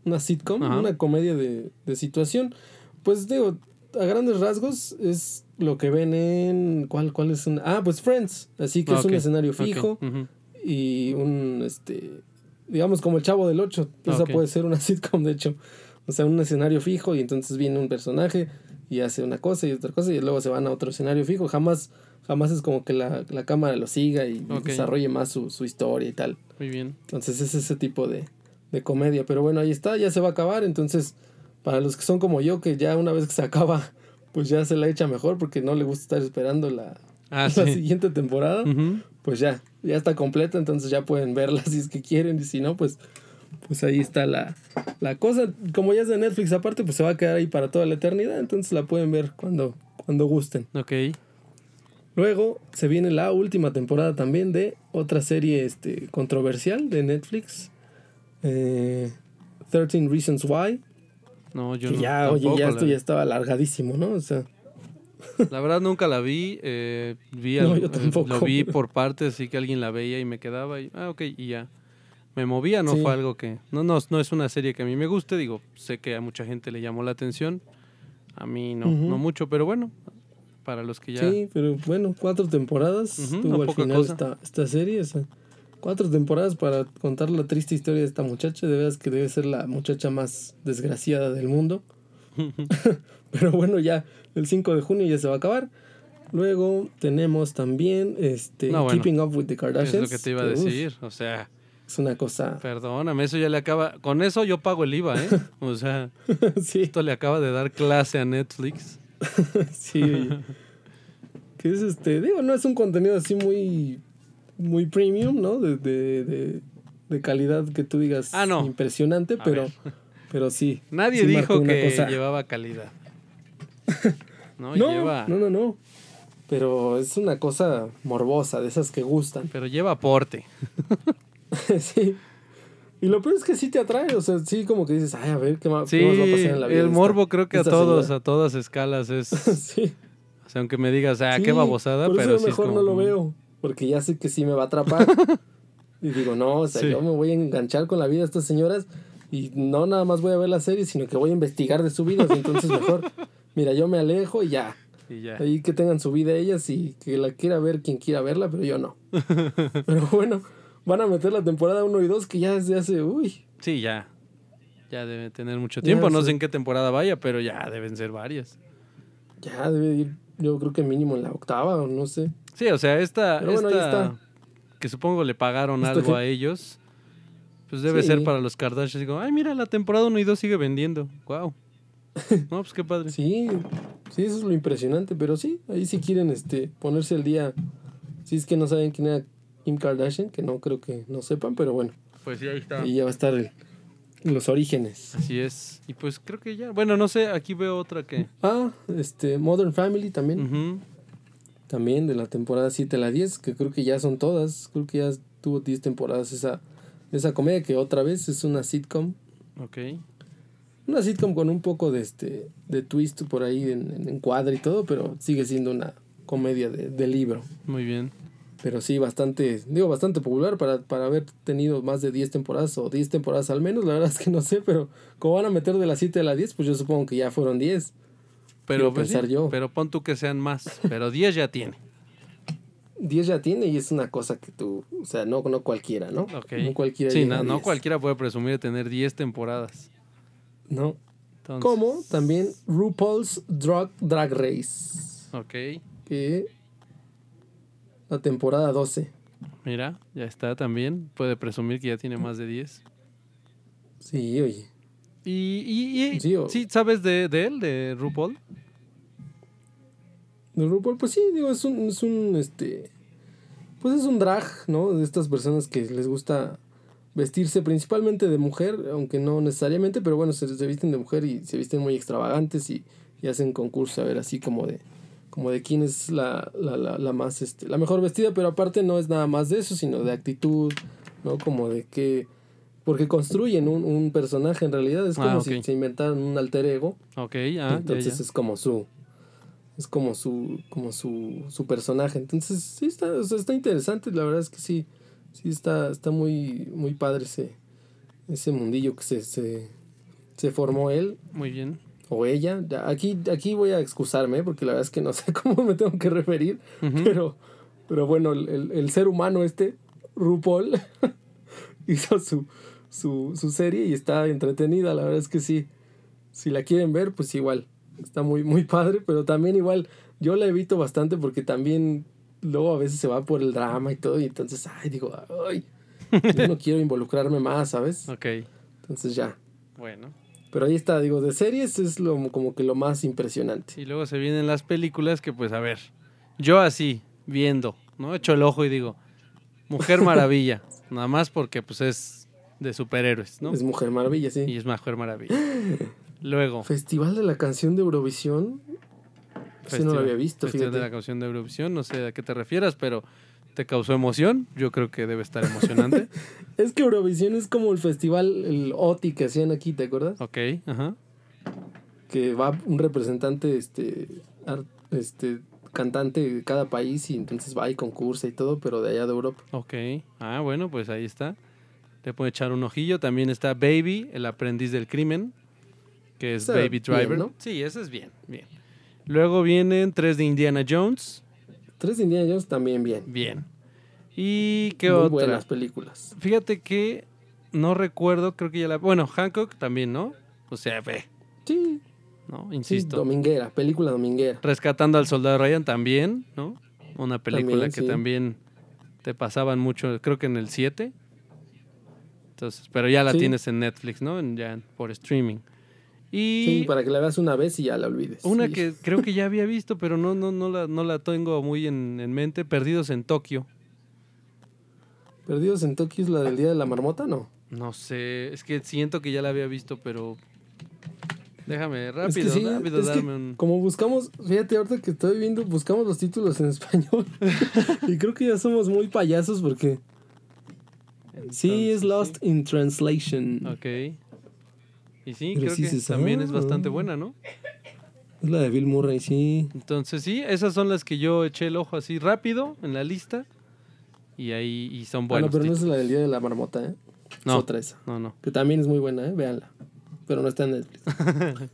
Una sitcom, Ajá. una comedia de, de situación. Pues digo, a grandes rasgos es lo que ven en... ¿Cuál, cuál es una? Ah, pues Friends. Así que Ah, es un escenario fijo y un, este, digamos como el Chavo del 8. Ah, Esa puede ser una [LAUGHS] sitcom, de hecho. O sea, un escenario fijo y entonces viene un personaje y hace una cosa y otra cosa y luego se van a otro escenario fijo. Jamás, jamás es como que la, la cámara lo siga y, desarrolle más su, su historia y tal. Muy bien. Entonces es ese tipo de, de comedia. Pero bueno, ahí está, ya se va a acabar. Entonces, para los que son como yo, que ya una vez que se acaba, pues ya se la echa mejor porque no le gusta estar esperando la, Ah, [LAUGHS] la sí. siguiente temporada, pues ya, ya está completa. Entonces ya pueden verla [LAUGHS] si es que quieren. Y si no, pues, pues ahí está la, la cosa. Como ya es de Netflix aparte, pues se va a quedar ahí para toda la eternidad. Entonces la pueden ver cuando, cuando gusten. Ok. Luego se viene la última temporada también de otra serie este, controversial de Netflix. Eh, 13 Reasons Why. No, yo que no. ya, oye, ya la esto vi. ya estaba alargadísimo, ¿no? O sea, La verdad nunca la vi. eh, vi [LAUGHS] No, al- yo eh, tampoco. Lo vi por partes, así que alguien la veía y me quedaba y, ah, ok, y ya. Me movía, no Sí. fue algo que... No, no, no es una serie que a mí me guste, digo, sé que a mucha gente le llamó la atención. A mí no, Ujú. no mucho, pero bueno, para los que ya... sí, pero bueno, cuatro temporadas Ujú, tuvo no al final esta, esta serie. o sea, cuatro temporadas para contar la triste historia de esta muchacha. De veras que debe ser la muchacha más desgraciada del mundo. [LAUGHS] [LAUGHS] Pero bueno, ya el 5 de junio ya se va a acabar. Luego tenemos también este No, bueno. Keeping Up with the Kardashians. es lo que te iba a uf, decir, o sea... es una cosa. Perdóname, eso ya le acaba. Con eso yo pago el IVA, ¿eh? [LAUGHS] O sea, [LAUGHS] sí, esto le acaba de dar clase a Netflix. [LAUGHS] sí. que es este, digo, no es un contenido así muy muy premium, ¿no? De, de, de, de calidad que tú digas Ah, no. impresionante, A pero, ver. pero sí. Nadie sí dijo que cosa- llevaba calidad. No, No, lleva. no, no, no. Pero es una cosa morbosa, de esas que gustan. Pero lleva aporte. [LAUGHS] sí. Y lo peor es que sí te atrae, o sea, sí como que dices, ay, a ver, ¿qué más, Sí, qué más va a pasar en la vida? el esta- morbo creo que a todos, señora? a todas escalas es. [LAUGHS] sí. O sea, aunque me digas, ah, Sí, qué babosada, por eso pero yo sí es mejor como, no lo mm, veo, porque ya sé que sí me va a atrapar. [LAUGHS] y digo, no, o sea, yo me voy a enganchar con la vida de estas señoras y no nada más voy a ver la serie, sino que voy a investigar de su vida, entonces mejor, mira, yo me alejo y ya. Y ya. Ahí que tengan su vida ellas y que la quiera ver quien quiera verla, pero yo no. pero bueno, van a meter la temporada 1 y 2 que ya desde hace, uy, Sí, ya. Ya debe tener mucho Ya, tiempo. no sí. sé en qué temporada vaya, pero ya deben ser varias. ya debe ir, yo creo que mínimo en la octava o no sé. Sí, o sea, esta, Pero bueno, ahí esta está. que supongo le pagaron Esta algo que- a ellos, pues debe Sí. ser para los Kardashians. Digo, ay, mira, la temporada 1 y 2 sigue vendiendo. Wow. [LAUGHS] No, pues qué padre. Sí, sí, eso es lo impresionante, pero sí, ahí si quieren este, ponerse al día, si es que no saben quién era Kim Kardashian, que no creo que no sepan, pero bueno, Pues sí, ahí está. ahí ya va a estar el- los orígenes. Así es. Y pues creo que ya. Bueno, no sé, aquí veo otra que. Ah, este, Modern Family también, también de la temporada 7 a la 10, que creo que ya son todas, creo que ya tuvo 10 temporadas esa, esa comedia, que otra vez es una sitcom, Ok. una sitcom con un poco de, este, de twist por ahí en, en encuadre y todo, pero sigue siendo una comedia de, de libro. Muy bien. Pero sí, bastante, digo, bastante popular para, para haber tenido más de 10 temporadas o 10 temporadas al menos. La verdad es que no sé, pero como van a meter de las 7 a las 10, pues yo supongo que ya fueron 10. Pero, pues, sí, pensar yo. pero pon tú que sean más. Pero 10 ya tiene. 10 ya tiene y es una cosa que tú, o sea, no, no cualquiera, ¿no? No cualquiera. Sí, no, a no 10. cualquiera puede presumir de tener 10 temporadas. No. Entonces, Como también RuPaul's Drag, Drag Race, Ok. que la temporada 12. Mira, ya está también. Puede presumir que ya tiene más de 10. Sí, oye. Y, y, y- Sí, o- sí, ¿sabes de, de él, de RuPaul? De RuPaul, pues sí, digo, es un, es un, este, pues es un drag, ¿no? De estas personas que les gusta vestirse principalmente de mujer, aunque no necesariamente, pero bueno, se, se visten de mujer y se visten muy extravagantes y, y hacen concurso a ver así como de, como de quién es la, la, la, la más, este, la mejor vestida, pero aparte no es nada más de eso, sino de actitud, ¿no? Como de que, porque construyen un, un personaje en realidad, es Ah, como si se inventaran un alter ego. Ok, ah, ya, Entonces ya. es como su es como su como su, su personaje. Entonces sí está, o sea, está interesante, la verdad es que sí sí está está muy muy padre ese ese mundillo que se se, se formó él Muy bien. O ella. Aquí aquí voy a excusarme porque la verdad es que no [LAUGHS] sé cómo me tengo que referir, pero pero bueno, el, el- el ser humano este RuPaul [LAUGHS] hizo su, su, su serie y está entretenida, la verdad es que sí. Si la quieren ver, pues igual. Está muy, muy padre, pero también igual yo la evito bastante porque también luego a veces se va por el drama y todo y entonces, ay, digo, ay, yo no [LAUGHS] quiero involucrarme más, ¿sabes? Ok, Entonces ya. bueno. Pero ahí está, digo, de series es lo, como que lo más impresionante. Y luego se vienen las películas que, pues, a ver, yo así, viendo, ¿no? Echo el ojo y digo, Mujer [LAUGHS] Maravilla, nada más porque, pues, es de superhéroes, ¿no? Es Mujer Maravilla, sí. Y es Mujer Maravilla. [LAUGHS] Luego, Festival de la canción de Eurovisión. Sí, no lo había visto, Festival de la canción de Eurovisión, no sé a qué te refieras, pero te causó emoción. Yo creo que debe estar emocionante. [LAUGHS] Es que Eurovisión es como el festival, el OTI que hacían aquí, ¿te acuerdas? ok, ajá. Que va un representante, este, este, cantante de cada país y entonces va y concursa y todo, pero de allá de Europa. Ok. Ah, bueno, pues ahí está. Le puede echar un ojillo. También está Baby, el aprendiz del crimen, que es Baby bien, Driver. ¿no? Sí, ese es bien, bien. Luego vienen tres de Indiana Jones. Tres Indiana Jones también bien. Bien. ¿Y qué Muy otra? buenas películas. Fíjate que no recuerdo, creo que ya la... Bueno, Hancock también, ¿no? O sea, ve, Sí, ¿no? sí, Insisto. dominguera, película dominguera. Rescatando al soldado Ryan también, ¿no? Una película También, que sí. también te pasaban mucho, creo que en el 7. Entonces, pero ya la Sí. tienes en Netflix, ¿no? En- ya por streaming. Y Sí, para que la veas una vez y ya la olvides. una Sí. que creo que ya había visto, pero no, no, no, la, no la tengo muy en, en mente, Perdidos en Tokio. Perdidos en Tokio es la del Día de la Marmota, ¿no? No sé, es que siento que ya la había visto, pero déjame Es que rápido, sí, rápido darme un Como buscamos, fíjate, ahorita que estoy viendo, buscamos los títulos en [LAUGHS] español. y creo que ya somos muy payasos porque [LAUGHS] sí es Entonces, Lost in Translation. Ok. Y sí, Pero creo sí que también es ah. bastante buena, ¿no? Es la de Bill Murray, sí. Entonces sí, esas son las que yo eché el ojo así rápido en la lista. Y ahí y son Bueno, buenas. pero no es la del Día de la Marmota, ¿eh? No. Es otra esa. no, no. Que también es muy buena, ¿eh? Véanla. Pero no está en Netflix. [LAUGHS]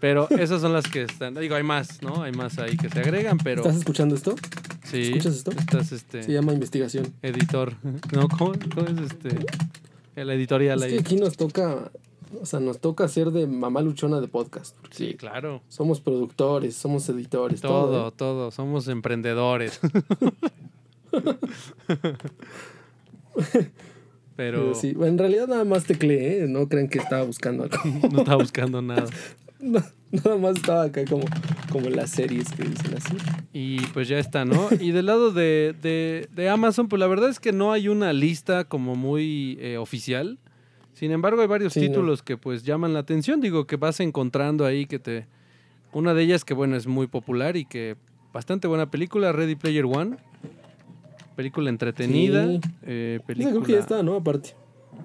Pero esas son las que están. Digo, hay más, ¿no? Hay más ahí que se agregan, pero ¿Estás escuchando esto? sí. escuchas esto? Estás este Se llama investigación. editor. [LAUGHS] No, ¿cómo, cómo es este? El editorial Es ahí. que aquí nos toca, o sea, nos toca hacer de mamá luchona de podcast. Sí, claro. Somos productores, somos editores, todo. Todo, ¿eh? todo. Somos emprendedores. [LAUGHS] Pero sí, en realidad nada más tecleé, ¿eh? No crean que estaba buscando algo. [LAUGHS] no estaba buscando nada. [LAUGHS] No, nada más estaba acá como, como las series que dicen así. Y pues ya está, ¿no? Y del lado de, de- de Amazon, pues la verdad es que no hay una lista como muy eh, oficial. Sin embargo, hay varios Sí, no. títulos que pues llaman la atención. Digo, que vas encontrando ahí que te... Una de ellas que, bueno, es muy popular y que bastante buena película, Ready Player One. Película entretenida. Sí. eh, película... creo que ya está, ¿no? Aparte.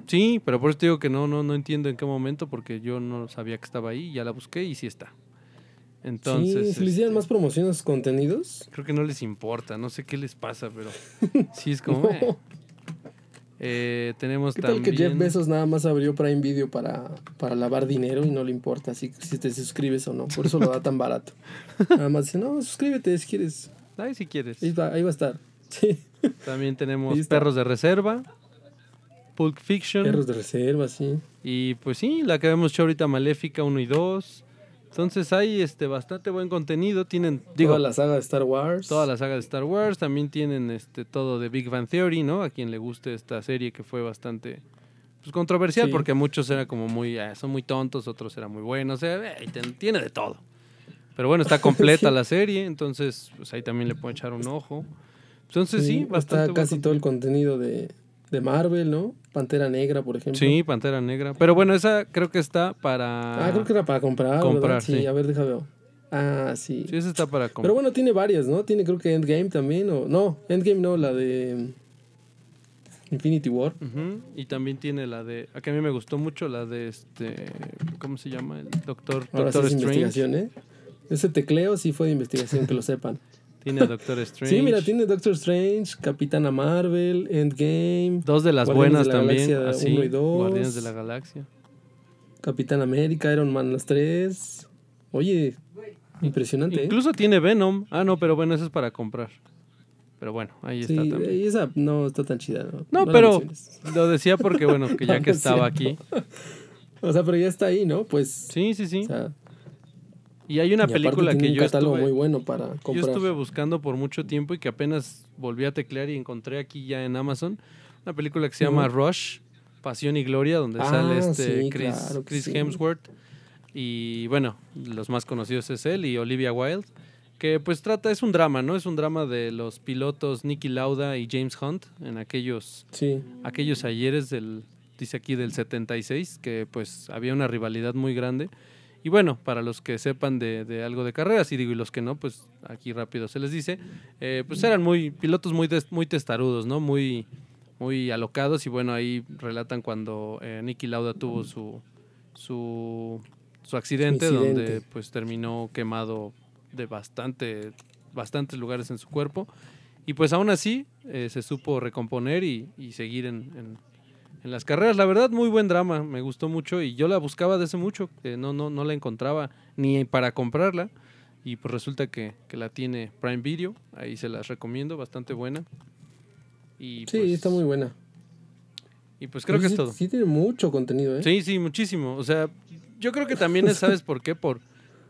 Sí, pero por eso te digo que no, no, no entiendo en qué momento porque yo no sabía que estaba ahí, ya la busqué y sí está. Entonces, sí, si le hicieran este, más sus contenidos. creo que no les importa, no sé qué les pasa, pero [LAUGHS] sí es como... No. Eh, tenemos ¿Qué tal también... que Jeff Bezos nada más abrió Prime Video para, para lavar dinero y no le importa si, si te suscribes o no? Por eso lo da tan barato. [LAUGHS] Nada más dice, no, suscríbete si quieres. Ay, si quieres. Ahí va, ahí va a estar. [LAUGHS] Sí. También tenemos Ahí. Perros de Reserva, Pulp Fiction Perros de reserva, sí. y pues sí, la que vemos hecho ahorita Maléfica 1 y 2. Entonces hay este bastante buen contenido, tienen digo Toda la saga de Star Wars. toda la saga de Star Wars, también tienen este todo de Big Bang Theory, ¿no? A quien le guste esta serie que fue bastante pues, controversial Sí. porque muchos eran como muy ah, son muy tontos, otros eran muy buenos, o sea, eh, tiene de todo. Pero bueno, está [LAUGHS] completa Sí. la serie, entonces pues ahí también le pueden echar un ojo. Entonces sí, está bastante buen casi todo el contenido de, de Marvel, ¿no? Pantera Negra, por ejemplo. Sí, Pantera Negra. Pero bueno, esa creo que está para. Ah, creo que era para comprar. comprar. Sí, sí. a ver, déjame ver. Ah, sí. Sí, esa está para Pero comprar. bueno, tiene varias, ¿no? Tiene creo que Endgame también, o... No, Endgame no, la de Infinity War. Ujú, Y también tiene la de. A que a mí me gustó mucho la de este. ¿Cómo se llama? El Doctor, Ahora Doctor sí es Strange. investigación, ¿eh? Ese tecleo sí fue de investigación, que lo sepan. [LAUGHS] Tiene a Doctor Strange. Sí, mira, tiene Doctor Strange, Capitana Marvel, Endgame, Dos de las Guardianes buenas de la también. Galaxia Así. y dos. Guardianes de la Galaxia. Capitán América, Iron Man las tres. Oye, impresionante, ¿eh? Incluso tiene Venom. Ah, no, pero bueno, eso es para comprar. Pero bueno, ahí está también. y esa no está tan chida, ¿no? No, la pero lo decía porque, bueno, que ya No [LAUGHS] que es estaba aquí. O sea, pero ya está ahí, ¿no? Pues. Sí, sí, sí. o sea, Y hay una y película que un yo estuve, muy bueno para yo estuve buscando por mucho tiempo y que apenas volví a teclear y encontré aquí ya en Amazon. Una película que se llama Rush, Pasión y Gloria, donde Ah, sale este sí, Chris, claro Chris sí. Hemsworth. Y bueno, los más conocidos es él y Olivia Wilde. Que pues trata, es un drama, ¿no? Es un drama de los pilotos Nicky Lauda y James Hunt en aquellos Sí, aquellos ayeres del, dice aquí del 76, que pues había una rivalidad muy grande. Y bueno, para los que sepan de, de algo de carreras, y digo, y los que no, pues aquí rápido se les dice, eh, pues eran muy pilotos muy, des- muy testarudos, ¿no? Muy, muy alocados. Y bueno, ahí relatan cuando eh, Nicky Lauda tuvo su, su, su accidente, Incidente. donde pues terminó quemado de bastante, bastantes lugares en su cuerpo. Y pues aún así eh, se supo recomponer y, y seguir en, en- en las carreras. La verdad, muy buen drama, me gustó mucho y yo la buscaba desde mucho, que no, no, no la encontraba ni para comprarla. Y pues resulta que, que la tiene Prime Video, ahí se las recomiendo, bastante buena. Y sí, pues, está muy buena. Y pues creo que es todo. Sí, tiene mucho contenido, ¿eh? Sí, sí, muchísimo. O sea, yo creo que también es, ¿sabes por qué? Por,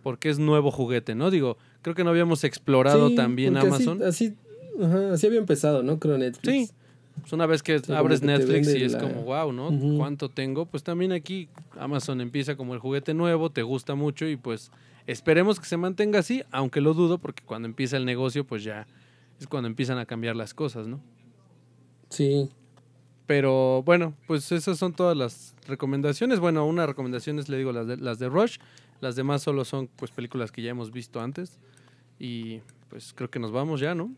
porque es nuevo juguete, ¿no? Digo, creo que no habíamos explorado Sí, también así- Amazon. Así, ajá, así había empezado, ¿no? Creo Netflix. Sí. Pues una vez que abres que Netflix y es la- como, wow, ¿no? ¿Cuánto tengo? Pues también aquí Amazon empieza como el juguete nuevo, te gusta mucho y pues esperemos que se mantenga así, aunque lo dudo porque cuando empieza el negocio pues ya es cuando empiezan a cambiar las cosas, ¿no? Sí. pero bueno, pues esas son todas las recomendaciones. Bueno, una recomendación es, le digo, las de, las de Rush. Las demás solo son pues películas que ya hemos visto antes. Y pues creo que nos vamos ya, ¿no?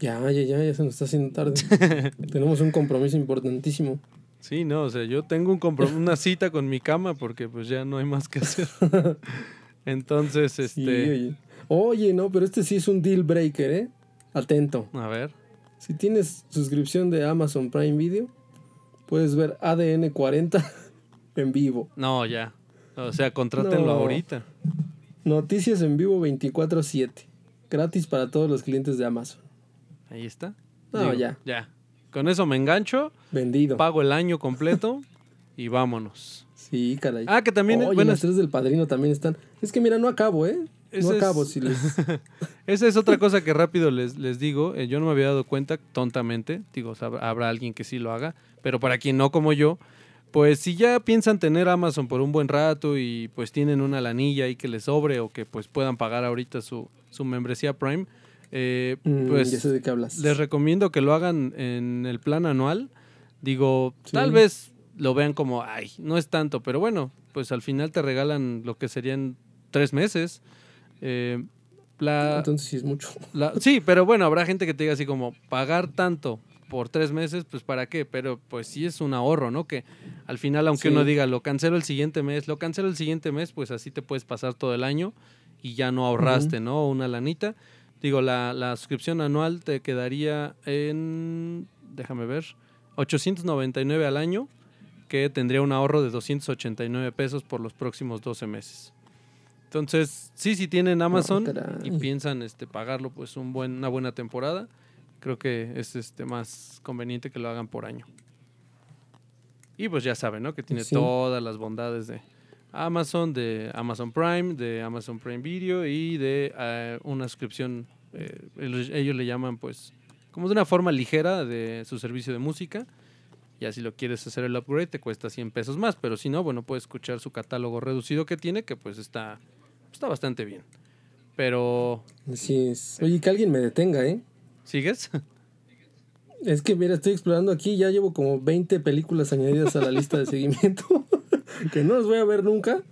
Ya, ya, ya, ya se nos está haciendo tarde. [LAUGHS] Tenemos un compromiso importantísimo. Sí, no, o sea, yo tengo un comprom- una cita con mi cama porque pues ya no hay más que hacer. [LAUGHS] Entonces, Sí, este, oye. Oye, no, pero este sí es un deal breaker, ¿eh? Atento. a ver. Si tienes suscripción de Amazon Prime Video, puedes ver ADN 40 [LAUGHS] en vivo. No, ya. O sea, contrátenlo No. ahorita. Noticias en vivo 24/7. Gratis para todos los clientes de Amazon. Ahí está. No, ya. Ya. Con eso me engancho, Vendido. pago el año completo [LAUGHS] y vámonos. Sí, caray. Ah, que también, Oye, bueno, las tres del padrino también están. Es que mira, no acabo, ¿eh? Ese No es- acabo. Si les... [LAUGHS] Esa es otra cosa que rápido les, les digo. eh, yo no me había dado cuenta tontamente. Digo, habrá alguien que sí lo haga. Pero para quien no como yo, pues si ya piensan tener Amazon por un buen rato y pues tienen una lanilla ahí que les sobre o que pues puedan pagar ahorita su, su membresía Prime, eh, Mm, pues ya sé de qué hablas. les recomiendo que lo hagan en el plan anual. Digo, Sí. tal vez lo vean como, ay, no es tanto, pero bueno, pues al final te regalan lo que serían tres meses. Eh, la, Entonces sí es mucho. [LAUGHS] la- sí, pero bueno, habrá gente que te diga así como, pagar tanto por tres meses, pues para qué, pero pues sí es un ahorro, ¿no? Que al final, aunque Sí. uno diga, lo cancelo el siguiente mes, lo cancelo el siguiente mes, pues así te puedes pasar todo el año y ya no ahorraste, ¿no? Una lanita. Digo, la, la suscripción anual te quedaría en, déjame ver, 899 al año, que tendría un ahorro de 289 pesos por los próximos 12 meses. Entonces, sí, si tienen Amazon caray. y piensan este, pagarlo pues un buen, una buena temporada, creo que es este, más conveniente que lo hagan por año. Y pues ya saben, ¿no? Que tiene Sí. todas las bondades de Amazon, de Amazon Prime, de Amazon Prime Video y de eh, una suscripción, eh, ellos, le llaman pues como de una forma ligera de su servicio de música. Ya si lo quieres hacer el upgrade te cuesta 100 pesos más, pero si no, bueno, puedes escuchar su catálogo reducido que tiene, que pues está, está bastante bien. Pero, Así es. Oye, que alguien me detenga, ¿eh? ¿sigues? Es que, mira, estoy explorando aquí, ya llevo como 20 películas añadidas a la lista de seguimiento, [LAUGHS] que no las voy a ver nunca.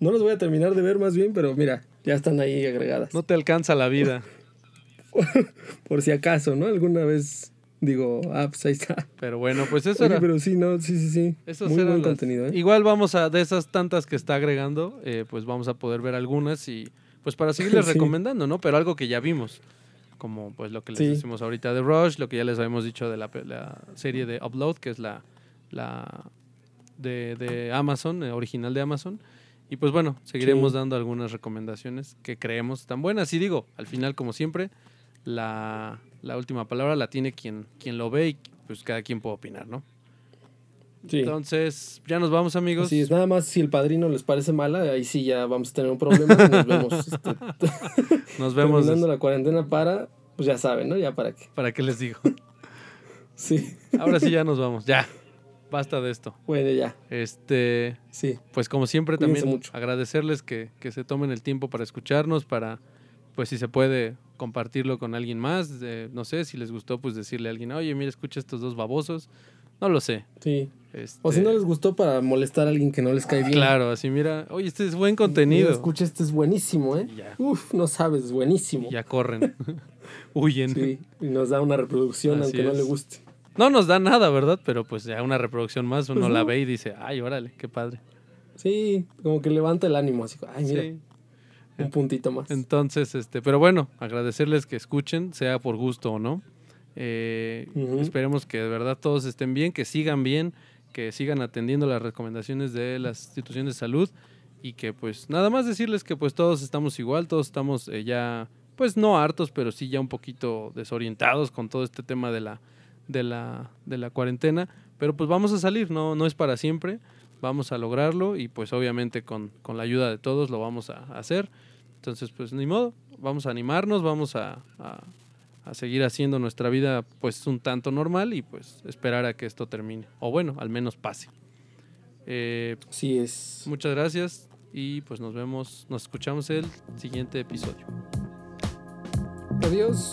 No las voy a terminar de ver más bien, pero mira, ya están ahí agregadas. No te alcanza la vida. [LAUGHS] Por si acaso, ¿no? Alguna vez digo, ah, pues ahí está. Pero bueno, pues eso Oye, era. pero sí, no, sí, sí, sí. Esos Muy buen las- contenido, ¿eh? Igual vamos a, de esas tantas que está agregando, eh, pues vamos a poder ver algunas y pues para seguirles [LAUGHS] Sí. recomendando, ¿no? Pero algo que ya vimos, como pues lo que les Sí. decimos ahorita de Rush, lo que ya les habíamos dicho de la, serie de Upload, que es la, la de, de Amazon, eh, original de Amazon. Y pues bueno, seguiremos Sí. dando algunas recomendaciones que creemos tan buenas. Y digo, al final, como siempre, la, la última palabra la tiene quien, quien lo ve y pues cada quien puede opinar, ¿no? Sí. Entonces, ya nos vamos, amigos. Es, nada más si el padrino les parece mala, ahí sí ya vamos a tener un problema. y Nos vemos [LAUGHS] este, [LAUGHS] Nos vemos. terminando la cuarentena para, pues ya saben, ¿no? Ya para qué. ¿Para qué les digo? [LAUGHS] Sí, Ahora sí ya nos vamos. Ya. Basta de esto. bueno, ya, Este, sí. pues como siempre Cuídense también mucho. agradecerles que, que se tomen el tiempo para escucharnos, para, pues si se puede compartirlo con alguien más. eh, no sé, si les gustó, pues decirle a alguien, oye, mira, escucha estos dos babosos. No lo sé. Sí. Este, O si no les gustó para molestar a alguien que no les cae bien. Claro, así mira, oye, este es buen Mira, contenido. Escucha, este es buenísimo, ¿eh? Ya, Uf, no sabes, es buenísimo. ya corren. [LAUGHS] Huyen. Sí, y nos da una reproducción Así aunque no le guste. No nos da nada, ¿verdad? Pero pues ya una reproducción más, uno Pues la ve y dice, ay, órale, qué padre. Sí, como que levanta el ánimo, así, ay, mira, Sí. Un [LAUGHS] puntito más. Entonces, este, pero bueno, agradecerles que escuchen, sea por gusto o no. Eh, Ujú. Esperemos que de verdad todos estén bien, que sigan bien, que sigan atendiendo las recomendaciones de las instituciones de salud y que pues nada más decirles que pues todos estamos igual, todos estamos eh, ya pues no hartos, pero sí ya un poquito desorientados con todo este tema de la de la de la cuarentena, pero pues vamos a salir, no no es para siempre, vamos a lograrlo y pues obviamente con, con la ayuda de todos lo vamos a hacer. Entonces, pues ni modo, vamos a animarnos, vamos a, a- a seguir haciendo nuestra vida pues un tanto normal y pues esperar a que esto termine. O bueno, al menos pase. Eh, Así es. muchas gracias y pues nos vemos, nos escuchamos el siguiente episodio. Adiós.